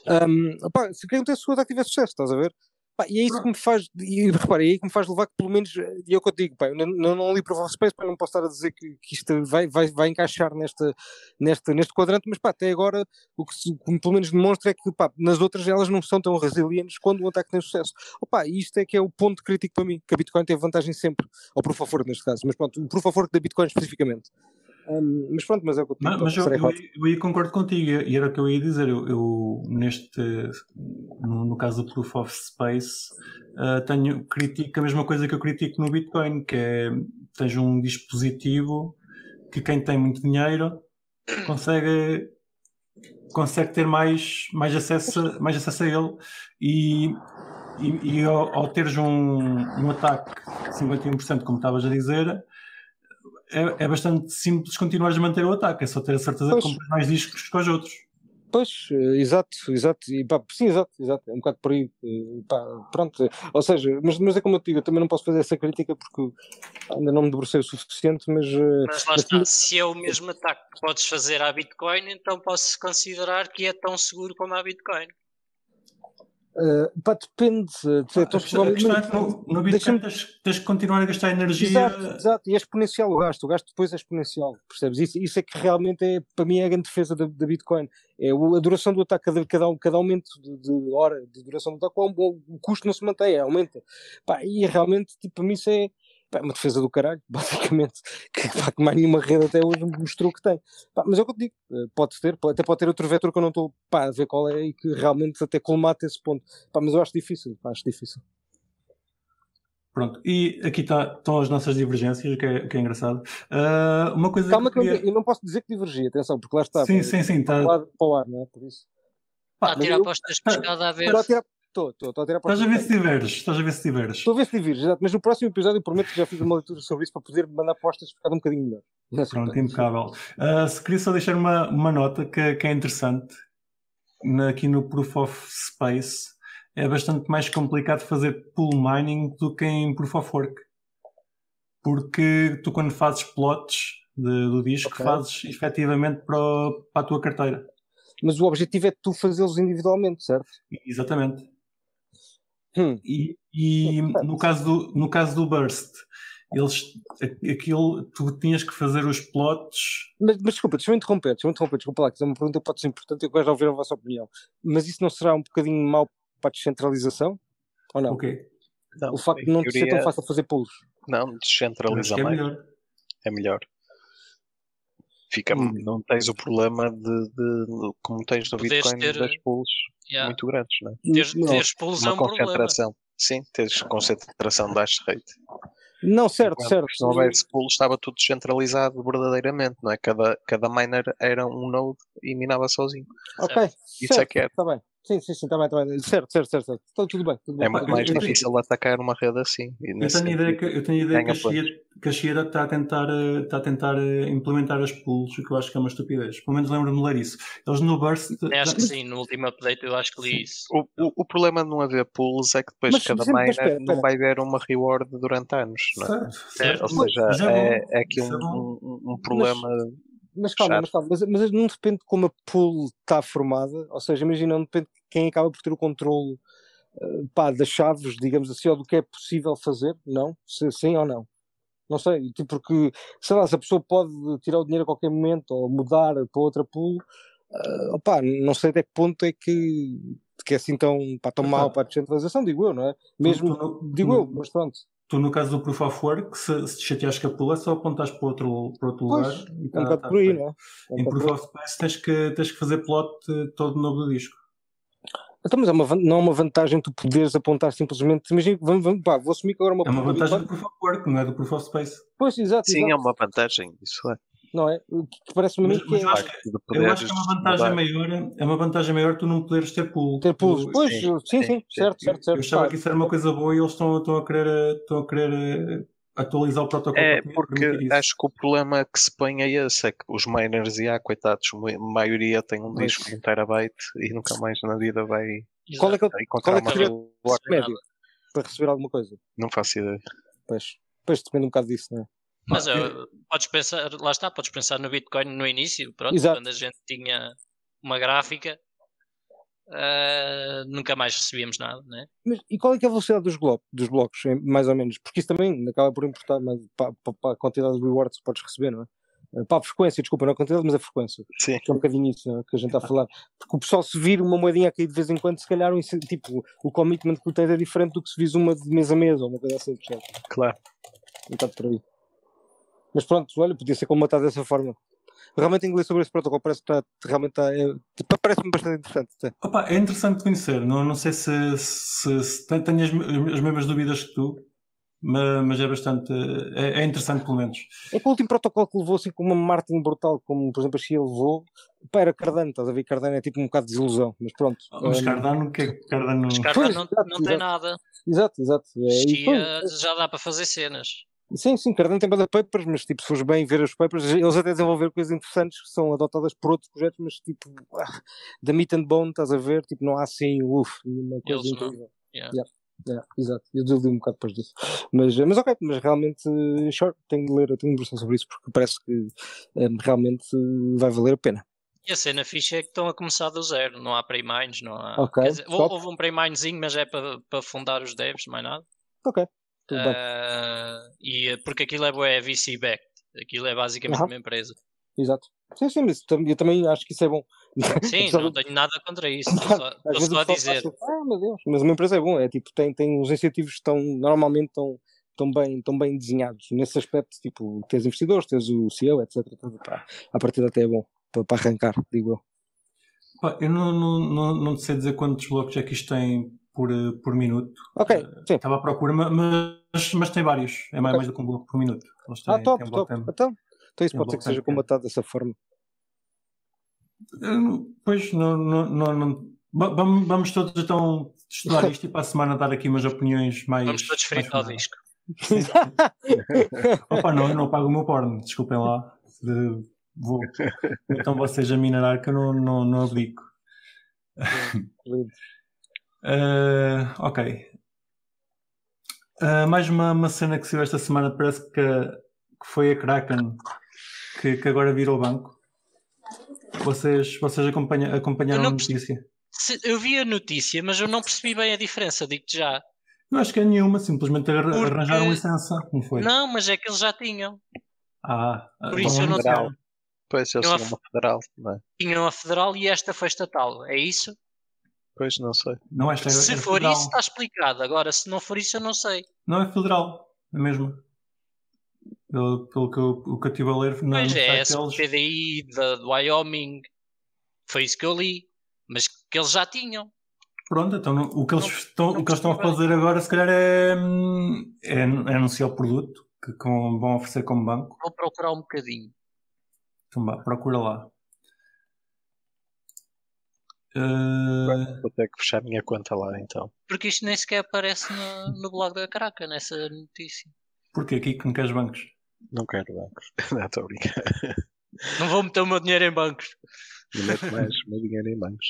Um, pá, se o que acontece se o ataque tiver sucesso, estás a ver? Pá, e é isso que me faz, e repara, é que me faz levar que pelo menos, e é o que eu digo, pá, eu não, não, li Proof of Space, pá, não posso estar a dizer que, que isto vai, vai, vai encaixar nesta, nesta, neste quadrante, mas pá, até agora o que, se, o que pelo menos demonstra é que pá, nas outras elas não são tão resilientes quando o ataque tem sucesso. Opa, e isto é que é o ponto crítico para mim, que a Bitcoin teve vantagem sempre, ou of Work neste caso, mas pronto, o of Work da Bitcoin especificamente. Um, mas pronto, mas é o que eu, mas, mas eu, eu, eu, eu, concordo contigo, e era o que eu ia dizer. Eu, eu neste, no, no, caso do Proof of Space, uh, tenho, critico a mesma coisa que eu critico no Bitcoin, que é tens um dispositivo que quem tem muito dinheiro consegue consegue ter mais, mais, acesso, mais acesso a ele e, e, e ao, ao teres um, um ataque de 51%, como estavas a dizer, é, é bastante simples continuar a manter o ataque, é só ter a certeza pois. que compras mais discos que os outros. Pois, eh, exato, exato, e pá, sim, exato, exato, é um bocado por aí, e, pá, pronto, ou seja, mas, mas é como eu te digo, eu também não posso fazer essa crítica porque ainda não me debrucei o suficiente, mas... Eh, mas lá está, mas, se é o mesmo ataque que podes fazer à Bitcoin, então posso considerar que é tão seguro como a Bitcoin. Uh, pá, depende. Uh, ah, a questão é que no, no Bitcoin tens, tens que continuar a gastar energia. Exato, exato, e é exponencial o gasto. O gasto depois é exponencial, percebes? Isso, isso é que realmente é, para mim, é a grande defesa da, da Bitcoin. É a duração do ataque, cada, cada, cada aumento de, de, hora de duração do ataque, o, o custo não se mantém, aumenta. Pá, e realmente, tipo, para mim, isso é Pá, uma defesa do caralho, basicamente, que, pá, que mais nenhuma rede até hoje mostrou que tem. Pá, mas é o que eu te digo, eh, pode ter, pode, até pode ter outro vetor que eu não estou a ver qual é e que realmente até colmata esse ponto. Pá, mas eu acho difícil, pá, acho difícil. Pronto, e aqui tá, estão as nossas divergências, que é, que é engraçado. Uh, uma coisa Calma que, eu, eu, não posso dizer que divergi, atenção, porque lá está. Sim, sim, sim. Tá... Para, o ar, não é? Por isso. Pá, a tirar apostas de pescada a ver. Para tirar, Estou, estou, estou a tirar para Estás a ver se diverges, estás a ver se diverges. Estou a ver se diverges, exato. Mas no próximo episódio prometo que já fiz uma leitura sobre isso para poder mandar postas ficar um bocadinho melhor. Pronto, impecável. Uh, se queria só deixar uma, uma nota que, que é interessante na, aqui no Proof of Space. É bastante mais complicado fazer pool mining do que em Proof of Work. Porque tu, quando fazes plots de, do disco, okay. fazes efetivamente para, para a tua carteira. Mas o objetivo é tu fazê-los individualmente, certo? Exatamente. Hum. E, e no, caso do, no caso do Burst, eles, aquilo, tu tinhas que fazer os plots. Mas, mas desculpa, deixa-me interromper, deixa-me interromper, desculpa lá, que é uma pergunta que pode ser importante e eu quero ouvir a vossa opinião. Mas isso não será um bocadinho mau para a descentralização? Ou não? Ok. Não, o facto de não teoria... ser tão fácil fazer pools. Não, descentraliza é mais. Melhor. É melhor fica, hum. não tens o problema de, de, como tens no Bitcoin ter, das pools yeah. muito grandes, não é? Teres, teres pools Uma é um concentração. Problema. Sim, tens concentração da hash rate. Não, certo, Enquanto certo. Se não houvesse pool, estava tudo descentralizado verdadeiramente, não é? Cada, cada miner era um node e minava sozinho. Ok, Isso certo, é que é. Está bem. Sim, sim, sim, está bem, está bem. Certo, certo, certo. certo. Então, tudo bem. Tudo bem. É muito mais difícil atacar uma rede assim. eu, tenho ideia que, eu tenho ideia que a, Xia, que a Xia está a tentar, eh, está a tentar eh, implementar as pools, o que eu acho que é uma estupidez. Pelo menos lembro-me de ler isso. Eles no Burst. acho que sim, no último update eu acho que li isso. O, o, o problema de não haver pools é que depois mas, cada miner espera, não vai ver uma reward durante anos. Não é? Certo, certo. Ou seja, é, é, aqui um, um, um, problema. Mas mas calma, mas, calma mas, mas, não depende de como a pool está formada, ou seja, imagina, não depende de quem acaba por ter o controle uh, pá, das chaves, digamos assim, ou do que é possível fazer, não? Se, sim ou não? Não sei, tipo, porque, sei lá, se a pessoa pode tirar o dinheiro a qualquer momento ou mudar para outra pool, uh, opá, não sei até que ponto é que, que é assim tão, pá, tão mal para a descentralização, digo eu, não é? Mesmo, tu, tu, digo tu, eu, mas pronto. Tu, no caso do Proof of Work, se, se te chateares com a é só apontas para outro, para outro pois, lugar. E tá, é um bocado tá por aí, não é? em Proof of Space tens que, tens que fazer plot todo novo do disco. Então, mas é uma, não é uma vantagem tu poderes apontar simplesmente. Imagina, vamos, vamos, pá, vou assumir que agora uma É uma vantagem do Proof of Work, não é do Proof of Space. Pois, exato. Sim, exato. é uma vantagem, isso é. Não é? Que parece-me a mim que é. Eu acho, eu acho que é uma vantagem maior, é uma vantagem maior tu não poderes ter pool. Ter pool, pois, sim, sim, sim, certo, certo, certo. Eu achava que isso era uma coisa boa e eles estão, estão a querer, estão a querer eh, atualizar o protocolo. É, porque acho que o problema que se põe é esse, é que os miners e há, coitados, a maioria tem um disco de um terabyte e nunca mais na vida vai qual é que, qual é que seria o médio para receber alguma coisa? Não faço ideia. Pois, pois depende um bocado disso, não é? Mas uh, podes pensar, lá está, podes pensar no Bitcoin no início, pronto, Exato. quando a gente tinha uma gráfica, uh, nunca mais recebíamos nada, né? Mas e qual é, é a velocidade dos, dos blocos, mais ou menos? Porque isso também acaba por importar mas, para, para, para a quantidade de rewards que podes receber, não é? Eh, para a frequência, desculpa, não a quantidade, mas a frequência. Sim. Que é um bocadinho isso é? que a gente está a falar. Porque o pessoal se vir uma moedinha aqui de vez em quando, se calhar um, tipo, o commitment que tu tens é diferente do que se vis uma de mês a mês ou uma coisa assim, percebe? Claro. Um bocado por aí. Mas pronto, olha, podia ser combatado dessa forma. Realmente inglês sobre esse protocolo parece que está, realmente está, é, tipo, parece-me bastante interessante. Opa, é interessante conhecer, não, não sei se, se, se tenho as, as mesmas dúvidas que tu, mas, mas, é bastante é, é, interessante pelo menos. É que o último protocolo que levou assim com uma marketing brutal, como por exemplo a Chia levou, pá, era Cardano, estás a ver? Cardano é tipo um bocado de desilusão, mas pronto. Mas um, Cardano, que é Cardano? Mas Cardano pois, não, exato, não tem exato. nada. Exato, exato. É, Chia já dá para fazer cenas. Sim, sim, Cardano tem bada papers, mas tipo, se fores bem ver os papers, eles até desenvolveram coisas interessantes que são adotadas por outros projetos, mas tipo, ah, da meat and bone, estás a ver? Tipo, não há assim, uff, nenhuma coisa eles incrível. Yeah. Yeah. Yeah, exato, eu desiludi um bocado depois disso. Mas, mas ok, mas realmente, sure, tenho de ler, tenho de sobre isso porque parece que um, realmente vai valer a pena. E a cena ficha é que estão a começar do zero, não há pre-mines, não há. Okay, dizer, houve um pre-minezinho, mas é para, para fundar os devs, mais nada. Ok. Uh, e porque aquilo é, é VC-backed, aquilo é basicamente uma empresa. Exato. Sim, sim, mas eu também acho que isso é bom. Sim, não tenho nada contra isso. Estou só, estou só a dizer. ah, meu Deus, mas uma empresa é bom, é tipo, tem, tem os incentivos que estão normalmente estão, estão, bem, estão bem desenhados. Nesse aspecto, tipo, tens investidores, tens o CEO, etc. Pá, a partir até é bom para, para arrancar, digo eu. Pá, eu não, não, não, não sei dizer quantos blocos é que isto tem por, por minuto. Ok, sim. Estava à procura, mas, mas tem vários. É mais, okay. mais do que um bloco por minuto. Têm, ah, top, um top. Então, então isso pode ser que seja combatado dessa forma. Pois, não, não, não, não. Vamos, vamos todos então estudar isto e para a semana dar aqui umas opiniões mais. Vamos todos fritar o disco. Opa, não, eu não pago o meu porno, desculpem lá. Vou. Então vocês a minerar que eu não, não, não abdico. uh, ok. Uh, mais uma, uma cena que se viu esta semana, parece que, que foi a Kraken que, que agora virou banco. Vocês, vocês acompanha, acompanharam a notícia? Eu vi a notícia, mas eu não percebi bem a diferença, digo-te já. Eu acho que é nenhuma, simplesmente Porque... arranjaram licença, não foi? Não, mas é que eles já tinham. Ah, por isso eu não sei. Pois, eles tinham uma federal, não é? Tinham a federal e esta foi estatal, é isso? Pois, não sei. Não, esta é, se é for federal. isso, está explicado. Agora, se não for isso, eu não sei. Não é federal, é mesmo. Pelo, pelo que, eu, o que eu estive a ler, não pois é, esse eles... PDI de, Wyoming, foi isso que eu li, mas que eles já tinham. Pronto, então o que eles, não, estão, não o que eles estão a fazer agora, se calhar, é, é, é anunciar o produto que com, vão oferecer como banco. Vou procurar um bocadinho. Então vá, procura lá. Uh... Vou ter que fechar a minha conta lá então. Porque isto nem sequer aparece no, no blog da Caraca, nessa notícia. Porquê aqui que não queres bancos? Não quero bancos. Não, estou a brincar. Não vou meter o meu dinheiro em bancos. Não meto mais o meu dinheiro em bancos.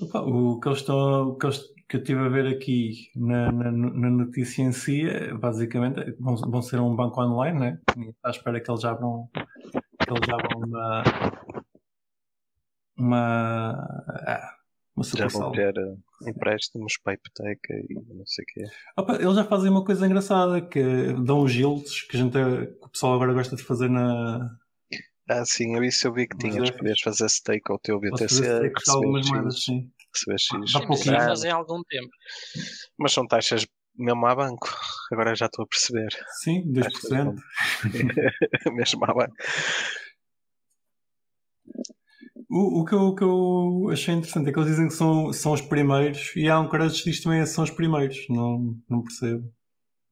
Opa, o que eles estão. O que eles, que eu estive a ver aqui na, na, na notícia em si, é, basicamente, vão, vão ser um banco online, né? À espera que eles abram, eles abram uma. uma. Ah, uma já vão ter uh, empréstimos para a hipoteca e não sei o quê. Opa, eles já fazem uma coisa engraçada que dão os yields que, a gente, que o pessoal agora gosta de fazer na. Ah, sim, eu isso eu vi que tinhas, podias fazer stake ao teu BTC. Algumas moedas, sim receber X. Há pouco fazem algum tempo. Mas são taxas mesmo a banco. Agora já estou a perceber. Sim, 2%. mesmo a banco. O, o, que eu, o que eu achei interessante é que eles dizem que são, são os primeiros e há um cara que diz também que são os primeiros. Não, não percebo.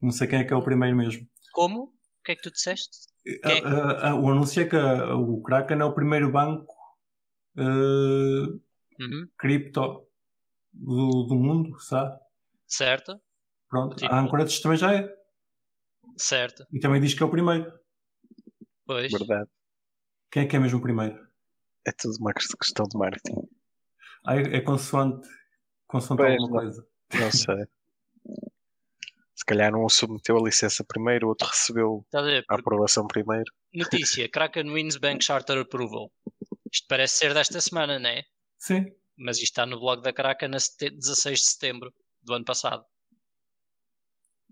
Não sei quem é que é o primeiro mesmo. Como? O que é que tu disseste? É? o anúncio é que o Kraken é o primeiro banco uh, uhum. cripto do, do mundo, sabe? Certo. Pronto, tipo... a Anchorage também já é. Certo. E também diz que é o primeiro. Pois. Verdade. Quem é que é mesmo o primeiro? É tudo uma questão de marketing. Ah, é, é consoante, consoante pois, alguma coisa. Não sei. Se calhar um submeteu a licença primeiro, o outro recebeu a, ver, a aprovação primeiro. Notícia: Kraken wins Bank Charter Approval. Isto parece ser desta semana, não é? Sim. Mas isto está no blog da Kraken na 16 de setembro do ano passado.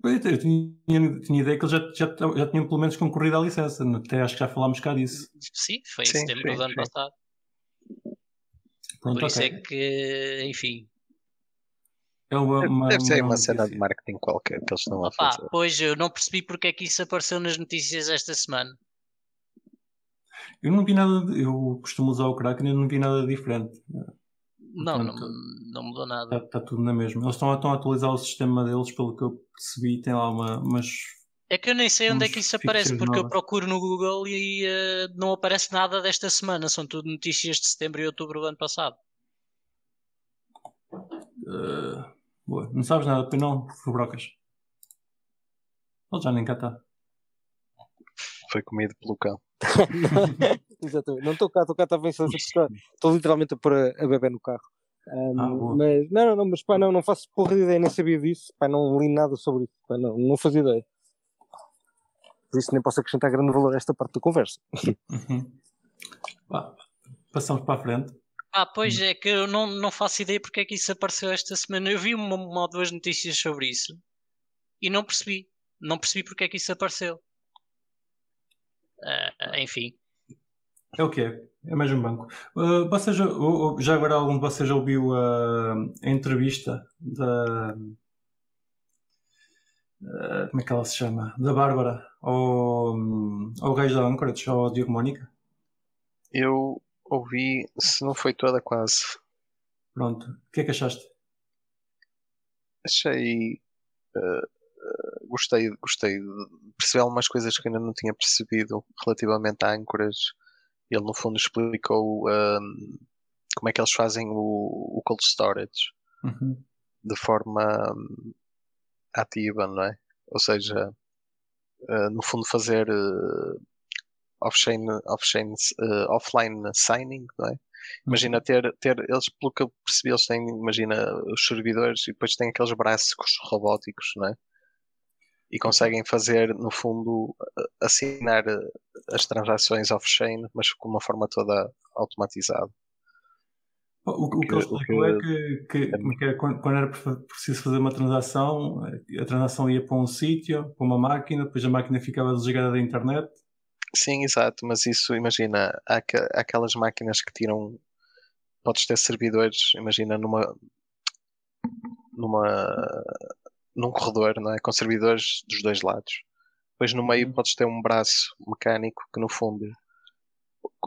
Eu tinha, tinha ideia que eles já, já, já tinham pelo menos concorrido à licença. Até acho que já falámos cá disso. Sim, foi em sim, setembro sim, do ano sim. passado. Pronto, Por isso okay. é que, enfim. É uma, uma, Deve ser uma, uma cena de marketing qualquer que eles estão a fazer. Ah, pois eu não percebi porque é que isso apareceu nas notícias esta semana. Eu não vi nada, de, eu costumo usar o Kraken e não vi nada diferente. Não, Portanto, não, não, mudou nada. Está, está, tudo na mesma. Eles estão, estão a atualizar o sistema deles, pelo que eu percebi, tem lá uma. Mas é que eu nem sei onde é que isso aparece, porque eu procuro no Google e uh, não aparece nada desta semana. São tudo notícias de setembro e outubro do ano passado. Uh, boa. Não sabes nada, pois não, Fubrocas. Ele já nem cá está. Foi comido pelo cão. Exatamente. Não estou cá, estou cá, estava em silêncio estou literalmente a pôr a, a bebê no carro. Um, ah, mas não, não, não, mas pá, não, não faço porra de ideia, nem sabia disso, pá, não li nada sobre isso, pá, não, não fazia ideia. Por isso nem posso acrescentar grande valor a esta parte da conversa. Uhum. passamos para a frente. Ah, pois é que eu não, não faço ideia porque é que isso apareceu esta semana. Eu vi uma, uma ou duas notícias sobre isso e não percebi. Não percebi porque é que isso apareceu. Uh, enfim. É o que é. É mais um banco. Uh, você já, já agora algum de vocês já ouviu a, a entrevista da. Uh, como é que ela se chama? Da Bárbara ao, ao gajo da Anchorage, ao Diogo Mónica? Eu ouvi, se não foi toda, quase. Pronto. O que é que achaste? Achei. Uh, gostei, gostei de perceber algumas coisas que ainda não tinha percebido relativamente a âncoras. Ele, no fundo, explicou um, como é que eles fazem o, o cold storage uhum. de forma um, ativa, não é? Ou seja, uh, no fundo, fazer uh, off-chain, off-chain, uh, offline signing, não é? Imagina uhum. ter, ter, eles, pelo que eu percebi, eles têm, imagina, os servidores e depois têm aqueles braços robóticos, não é? E conseguem fazer, no fundo, assinar eh, as transações off-chain, mas com uma forma toda automatizada. O, o, que ele explicou é que, que, que era, quando era preciso fazer uma transação, a transação ia para um sítio, para uma máquina, depois a máquina ficava desligada da internet. Sim, exato, mas isso, imagina, há, há aquelas máquinas que tiram. Podes ter servidores, imagina, numa. numa num corredor, não é? Com servidores dos dois lados. Depois no meio uhum. podes ter um braço mecânico que no fundo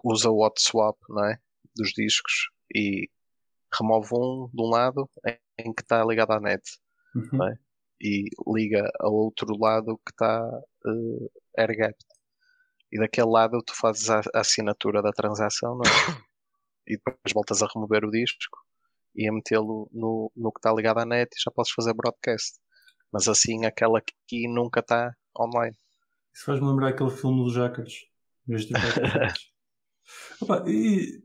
usa o hot swap, não é? Dos discos e remove um de um lado em que está ligado à net, uhum. é? E liga ao outro lado que está uh, air gap. E daquele lado tu fazes a, a assinatura da transação, é? e depois voltas a remover o disco e a metê-lo no, no que está ligado à net e já podes fazer broadcast. Mas assim, aquela aqui nunca está online. Isso faz-me lembrar aquele filme dos Jackers. Opa, e,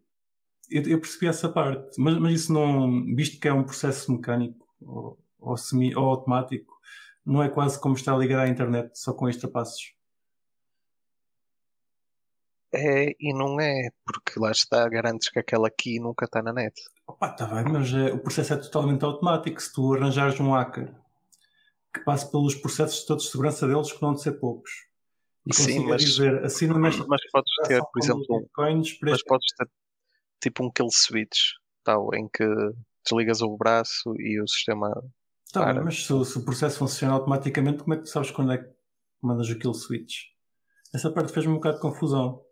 eu, eu, percebi essa parte, mas, mas isso não, visto que é um processo mecânico, ou, ou, semi, ou automático, não é quase como estar ligado à internet, só com extra passos. É e não é, porque lá está, garantes que aquela aqui nunca está na net. Opa, está bem, mas é, o processo é totalmente automático. Se tu arranjares um hacker que passe pelos processos todos de segurança deles, que não de ser poucos, e Sim, mas, dizer, não mexe mas podes ter, por exemplo, bitcoins, mas podes ter tipo um kill switch, tal, em que desligas o braço e o sistema. Tá bem, mas se, se, o processo funciona automaticamente, como é que tu sabes quando é que mandas o kill switch? Essa parte fez-me um bocado de confusão.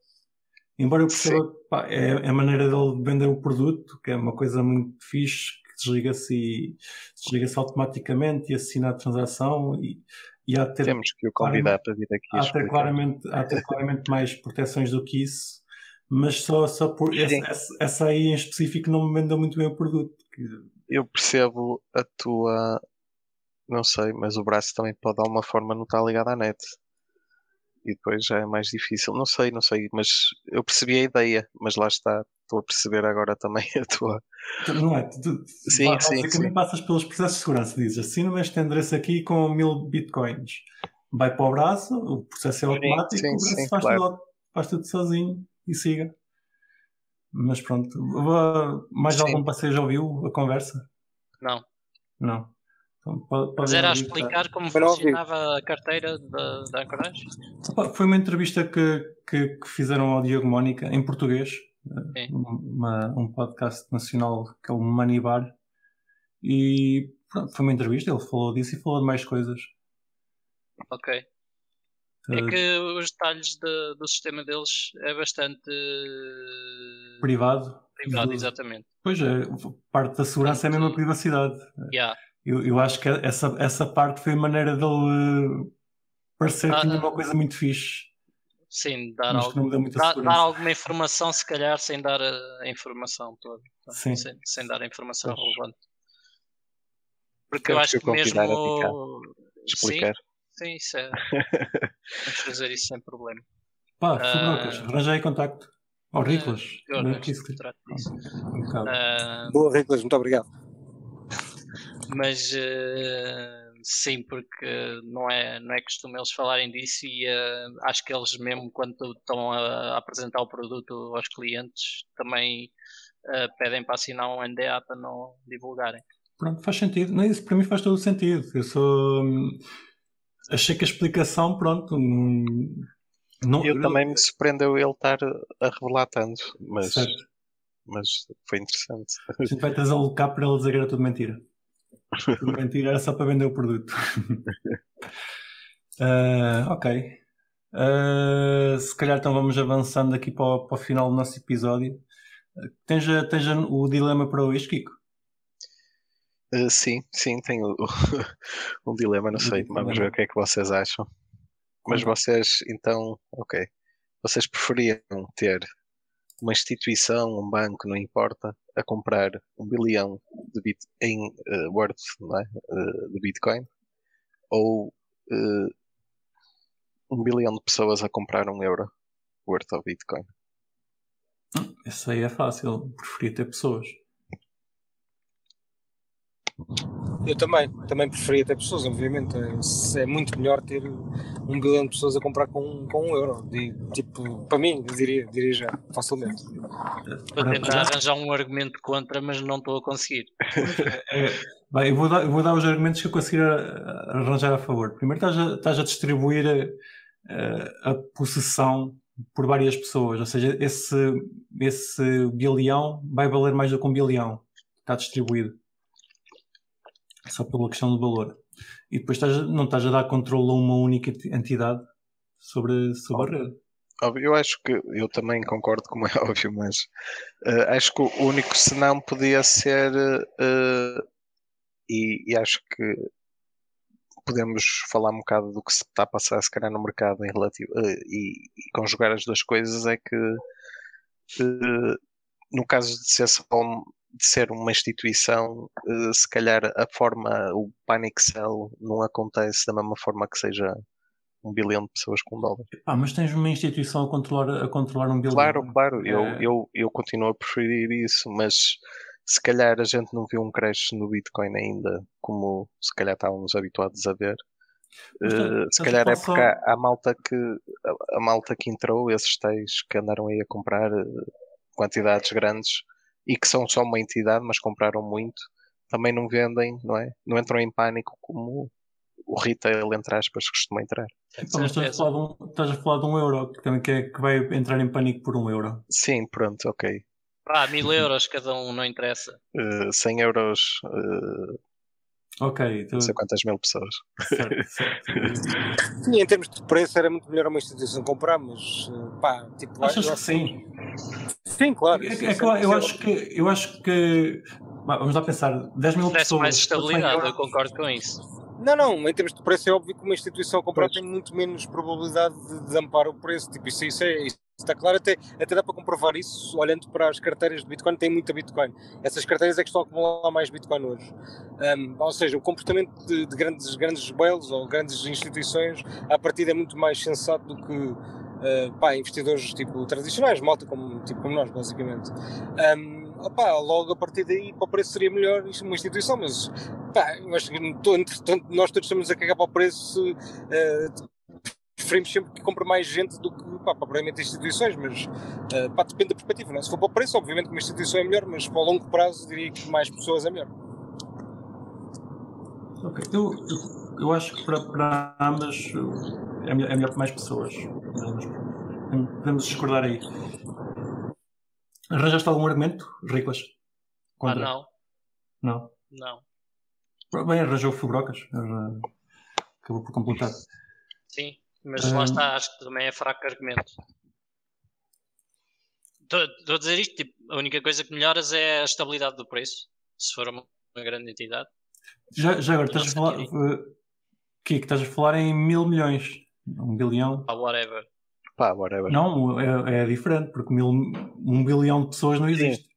Embora eu perceba, pá, é, é, a maneira dele vender o produto, que é uma coisa muito fixe, desliga-se e desliga-se automaticamente e assina a transação e, e há ter, Temos que o convidar para vir aqui. Há ter claramente, há ter claramente mais proteções do que isso, mas só, só por essa, essa, aí em específico não me vendeu muito bem o produto. Eu percebo a tua. Não sei, mas o braço também pode de alguma forma não estar ligado à net e depois já é mais difícil. Não sei, não sei, mas eu percebi a ideia, mas lá está, estou a perceber agora também a tua. Não é? Tu, sim, sim, sim. passas pelos processos de segurança, dizes assina este endereço aqui com mil bitcoins. Vai para o braço, o processo é automático, sim, sim, o braço sim, faz, claro. tudo, faz tudo sozinho e siga. Mas pronto, mais algum passeio já ouviu a conversa? Não. Não. Então, pode, pode Mas era a explicar como funcionava a carteira da, Anchorage? Foi uma entrevista que, que, que, fizeram ao Diogo Mónica em português, uma, um podcast nacional que é o Money Bar. E pronto, foi uma entrevista, ele falou disso e falou de mais coisas. Ok. É que os detalhes de, do sistema deles é bastante privado. Privado, exatamente. Pois é, parte da segurança é mesmo a privacidade. Yeah. Eu, eu acho que essa, essa parte foi a maneira dele parecer que tinha uma coisa muito fixe. Sim, dar, algo, dar, dar, alguma informação, se calhar, sem dar a, a informação toda. Sim. Sem, sem, dar a informação pois. relevante. Porque eu acho que, mesmo. Explicar. Sim, sim, isso é. Vamos fazer isso sem problema. Pá, uh, arranjei contacto. Ao Riclas. Uh, uh, Boa, Riclas, muito obrigado mas uh, sim, porque não é, não é costume eles falarem disso e uh, acho que eles mesmo quando estão a, a, apresentar o produto aos clientes também uh, pedem para assinar um NDA para não divulgarem. Pronto, faz sentido. Não, isso para mim faz todo o sentido. Eu sou. Achei que a explicação, pronto. Não, eu também me surpreendeu ele estar a revelar tanto, mas, mas foi interessante. A gente vai trazê-lo cá para ele dizer que era tudo mentira. Mentira, era só para vender o produto. uh, ok. Uh, se calhar então vamos avançando aqui para o, para o final do nosso episódio. Tens, tens o dilema para hoje, Kiko? Uh, sim, sim, tenho um dilema, não sei. Vamos ver o que é que vocês acham. Mas vocês, então, ok. Vocês preferiam ter uma instituição, um banco, não importa, a comprar um bilhão de bit em uh, worth é? uh, de Bitcoin ou uh, um bilhão de pessoas a comprar um euro worth of Bitcoin? Isso aí é fácil, preferia ter pessoas. Eu também, também preferia ter pessoas, obviamente. É, é muito melhor ter um bilhão de pessoas a comprar com, com um euro. De, tipo, para mim, diria, diria já, facilmente. Estou a tentar arranjar um argumento contra, mas não estou a conseguir. É, bem, eu vou, dar, eu vou dar os argumentos que eu conseguir arranjar a favor. Primeiro, estás a, estás a distribuir a, a possessão por várias pessoas, ou seja, esse, esse bilhão vai valer mais do que um bilhão. Está distribuído só pela questão do valor. E depois estás, não estás a dar controle a uma única entidade sobre, sobre a rede. Eu acho que eu também concordo, como é óbvio, mas uh, acho que o único senão podia ser, uh, e, e, acho que podemos falar um bocado do que se está a passar, se calhar, no mercado em relativo, uh, e, e, conjugar as duas coisas, é que no caso de ser só de ser uma instituição, eh, se calhar a forma, o Panic Cell não acontece da mesma forma que seja um bilhão de pessoas com dólar. Ah, mas tens uma instituição a controlar, a controlar um bilhão. Claro, claro, é... eu, eu, eu continuo a preferir isso, mas se calhar a gente não viu um crash no Bitcoin ainda, como se calhar estávamos habituados a ver. Uh, se calhar é porque há, há, malta que a, a, malta que entrou, esses tais que andaram aí a comprar uh, quantidades grandes e que são só uma entidade, mas compraram muito, também não vendem, não é? Não entram em pânico como o retail, entre aspas, costuma entrar. Então, mas estás a, falar de um, estás a falar de um euro, que, é, que vai entrar em pânico por um euro. Sim, pronto, ok. Ah, mil euros cada um, não interessa. Uh, 100 euros. Uh, ok. Não sei quantas mil pessoas. Certo, certo. sim, em termos de preço era muito melhor uma instituição comprar, mas pá, tipo. Achas que sim? Sim, claro. É, é, claro eu, acho que, eu acho que. Vamos lá pensar, 10 mil pessoas. mais estabilidade, eu concordo com isso. Não, não, em termos de preço é óbvio que uma instituição a comprar tem muito menos probabilidade de desampar o preço. Tipo, isso, isso, é, isso está claro, até, até dá para comprovar isso olhando para as carteiras de Bitcoin, tem muita Bitcoin. Essas carteiras é que estão a acumular mais Bitcoin hoje. Um, ou seja, o comportamento de, de, grandes, grandes whales ou grandes instituições, a partir é muito mais sensato do que uh, pá, investidores tipo tradicionais, malta como, tipo, como nós, basicamente. Um, opá, logo a partir daí para o preço seria melhor uma instituição, mas pá, entretanto, nós todos estamos a cagar para o preço, uh, preferimos sempre que compre mais gente do que pá, propriamente instituições, mas uh, depende da perspectiva. Não é? Se for para o preço, obviamente que uma instituição é melhor, mas para o longo prazo diria que mais pessoas é melhor. Ok, eu, eu, eu acho que para, para ambas é melhor, é melhor para mais pessoas. Podemos discordar aí. Arranjaste algum argumento, Riclas? Contra? Ah, não. Não. Não. Bem, arranjou Fubrocas. Acabou por completar. Sim, mas lá está, acho que também é fraco argumento. Estou a dizer isto, tipo, a única coisa que melhoras é a estabilidade do preço, se for uma, uma grande entidade. Já, já agora, estás a falar. Uh, que estás a falar em mil milhões. Um bilhão. Ah, whatever. Pá, whatever. Não, é, é diferente, porque mil, um bilhão de pessoas não existe. Sim.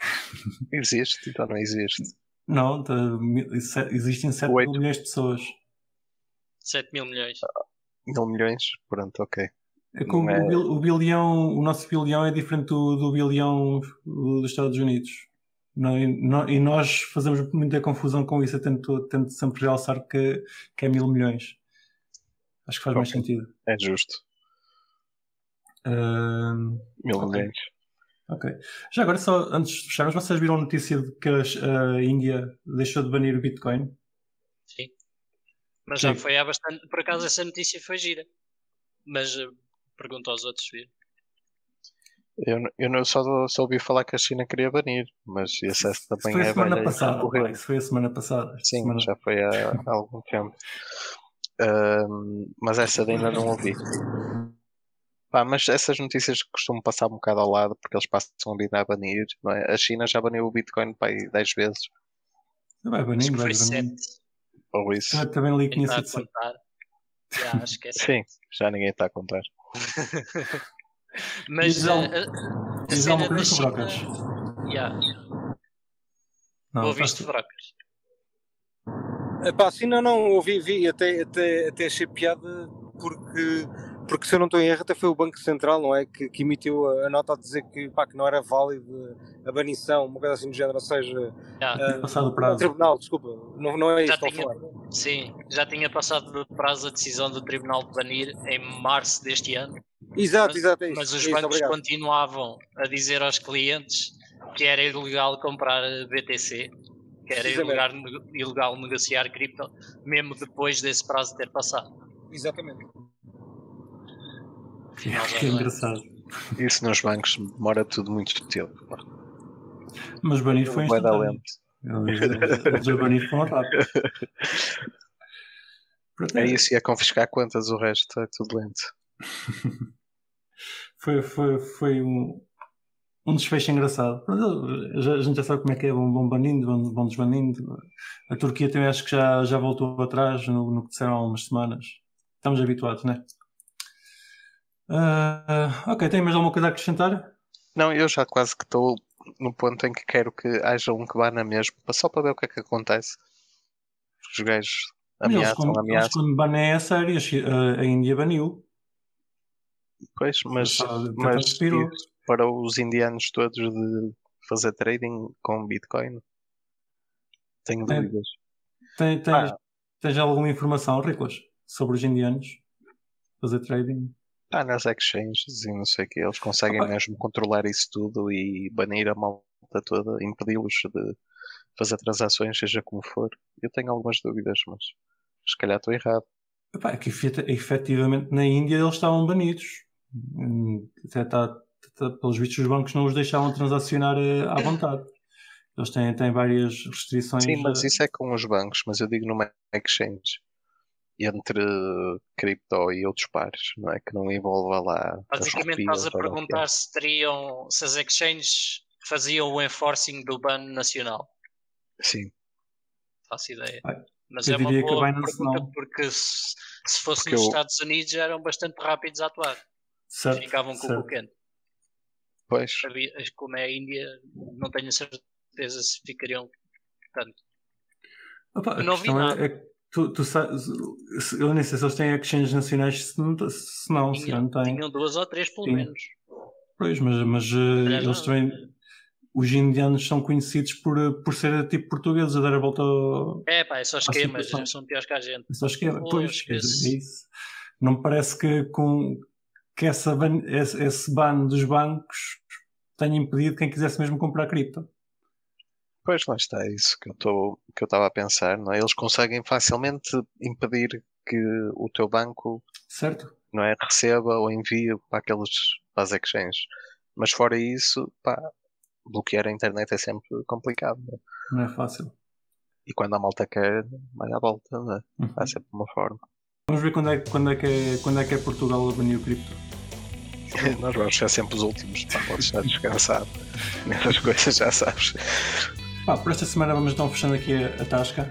Existe, então não existe. Não, tá, existem 7 mil milhões de pessoas. 7 mil milhões. Mil milhões? Pronto, ok. É como é... O, o, bilhão, o nosso bilhão é diferente do, do bilhão dos Estados Unidos. Não, e, não, e, nós fazemos muita confusão com isso. Eu tento, tento sempre realçar que, que é mil milhões. Acho que faz okay. mais sentido. É justo. Uh, Mil okay. Ok. Já agora, só antes de fecharmos, vocês viram a notícia de que a Índia deixou de banir o Bitcoin? Sim. Mas Sim. já foi há bastante. Por acaso, essa notícia foi gira. Mas uh, pergunto aos outros, viram? Eu, eu não, só, só ouvi falar que a China queria banir, mas esse também foi é a semana passada. Isso foi a semana passada. Sim, semana... já foi há, há algum tempo. Uh, mas essa ainda não ouvi. Pá, mas essas notícias costumam passar um bocado ao lado porque eles passam a vir a banir. Não é? A China já baniu o Bitcoin pá, 10 vezes. Vai banindo, vai. Ou isso. Eu também li que tinha sido Já, acho que é Sim, já ninguém está a contar. mas diz, a, a, diz alguma coisa sobre brocas? Yeah. Não, Ouviste brocas? Epá, sim, não, não, ouvi, vi, até, até, até achei piada porque porque se eu não estou em erro, até foi o Banco Central, não é? Que, que emitiu a, a, nota a dizer que, pá, que não era válido a banição, uma coisa assim do género, ou seja, já. Uh, passado o prazo. tribunal, desculpa, não, não é já isso tinha, falar. Sim, já tinha passado o prazo a decisão do tribunal de banir em março deste ano. Exato, mas, exato, é isso. Mas os é bancos isso, continuavam a dizer aos clientes que era ilegal comprar BTC, que era ilegal, ilegal negociar cripto, mesmo depois desse prazo ter passado. Exatamente. Que engraçado. Isso nos bancos demora tudo muito tempo. Mas banir foi Vai dar lento. Eles banir foram rápido. É isso, e é confiscar quantas, o resto é tudo lento. foi, foi, foi um, um desfecho engraçado. A gente já sabe como é que é, vão, vão banindo, vão, vão desbanindo. A Turquia também acho que já, já voltou atrás no, no que disseram há umas semanas. Estamos habituados, não é? Uh, ok, tem mais alguma coisa a acrescentar? Não, eu já quase que estou no ponto em que quero que haja um que bana mesmo, só para ver o que é que acontece. Os gajos ameaçam, eles, ameaçam. quando banem é sério, a Índia baniu. Pois, mas, mas para os indianos todos de fazer trading com Bitcoin? Tenho dúvidas. Tem, tem, ah. Tens alguma informação, Riclas, sobre os indianos? Fazer trading? Ah, nas exchanges e não sei o que. Eles conseguem ah, mesmo controlar isso tudo e banir a malta toda, impedi-los de fazer transações, seja como for. Eu tenho algumas dúvidas, mas se calhar estou errado. Epá, é que efetivamente na Índia eles estavam banidos. Hum, até está, tá, pelos vistos, os bancos não os deixavam transacionar eh, à vontade. Eles têm, têm várias restrições. Sim, mas isso é com os bancos, mas eu digo numa exchange entre cripto e outros pares, não é? Que não envolva lá. Basicamente estás a perguntar se teriam, se as exchanges faziam o enforcing do ban nacional. Sim. Faço ideia. Ai, Mas é uma boa pergunta não. porque se, se fosse porque nos eu... Estados Unidos eram bastante rápidos a atuar. Certo, Ficavam com certo. o quente. Pois. Como é a Índia, não tenho certeza se ficariam tanto. Opa, não vi nada. É, é, tu, tu sabes, eu nem sei se eles têm exchanges nacionais, se não, se não, tinham, se não têm. Tinham duas ou três, pelo Sim. menos. Pois, mas, mas uh, eles também os indianos são conhecidos por, por ser tipo portugueses a dar a volta ao, É pá, é só esquemas, são piores que a gente. É só esquema, pois, é isso. Não parece que, com, que essa ban, esse, esse ban dos bancos tenha impedido quem quisesse mesmo comprar cripto. Pois lá está, é isso que eu estou que eu estava a pensar, não é? Eles conseguem facilmente impedir que o teu banco certo. não é receba ou envie para aqueles para as exchanges. Mas fora isso, pá, bloquear a internet é sempre complicado. Não é, não é fácil. E quando a malta quer, vai à volta, não é? Uhum. Há sempre uma forma. Vamos ver quando é, quando é, que, é, quando é que é Portugal a banir o cripto. Nós vamos ser sempre os últimos, não podes estar descansado. Nessas coisas já sabes. Pá, por esta semana vamos então fechando aqui a, a tasca.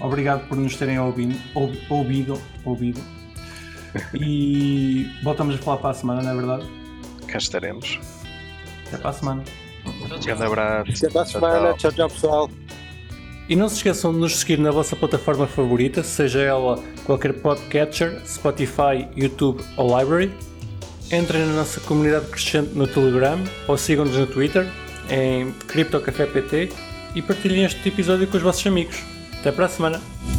Obrigado por nos terem ouvido, ouvido, ouvido. E voltamos a falar para a semana, não é verdade? Cá estaremos. Até para a semana. Um grande abraço. Até a semana. Tchau, tchau, pessoal. E não se esqueçam de nos seguir na vossa plataforma favorita, seja ela qualquer podcatcher, Spotify, YouTube ou Library. Entrem na nossa comunidade crescente no Telegram ou sigam-nos no Twitter em CryptoCafépt e partilhem este episódio com os vossos amigos. Até para a semana!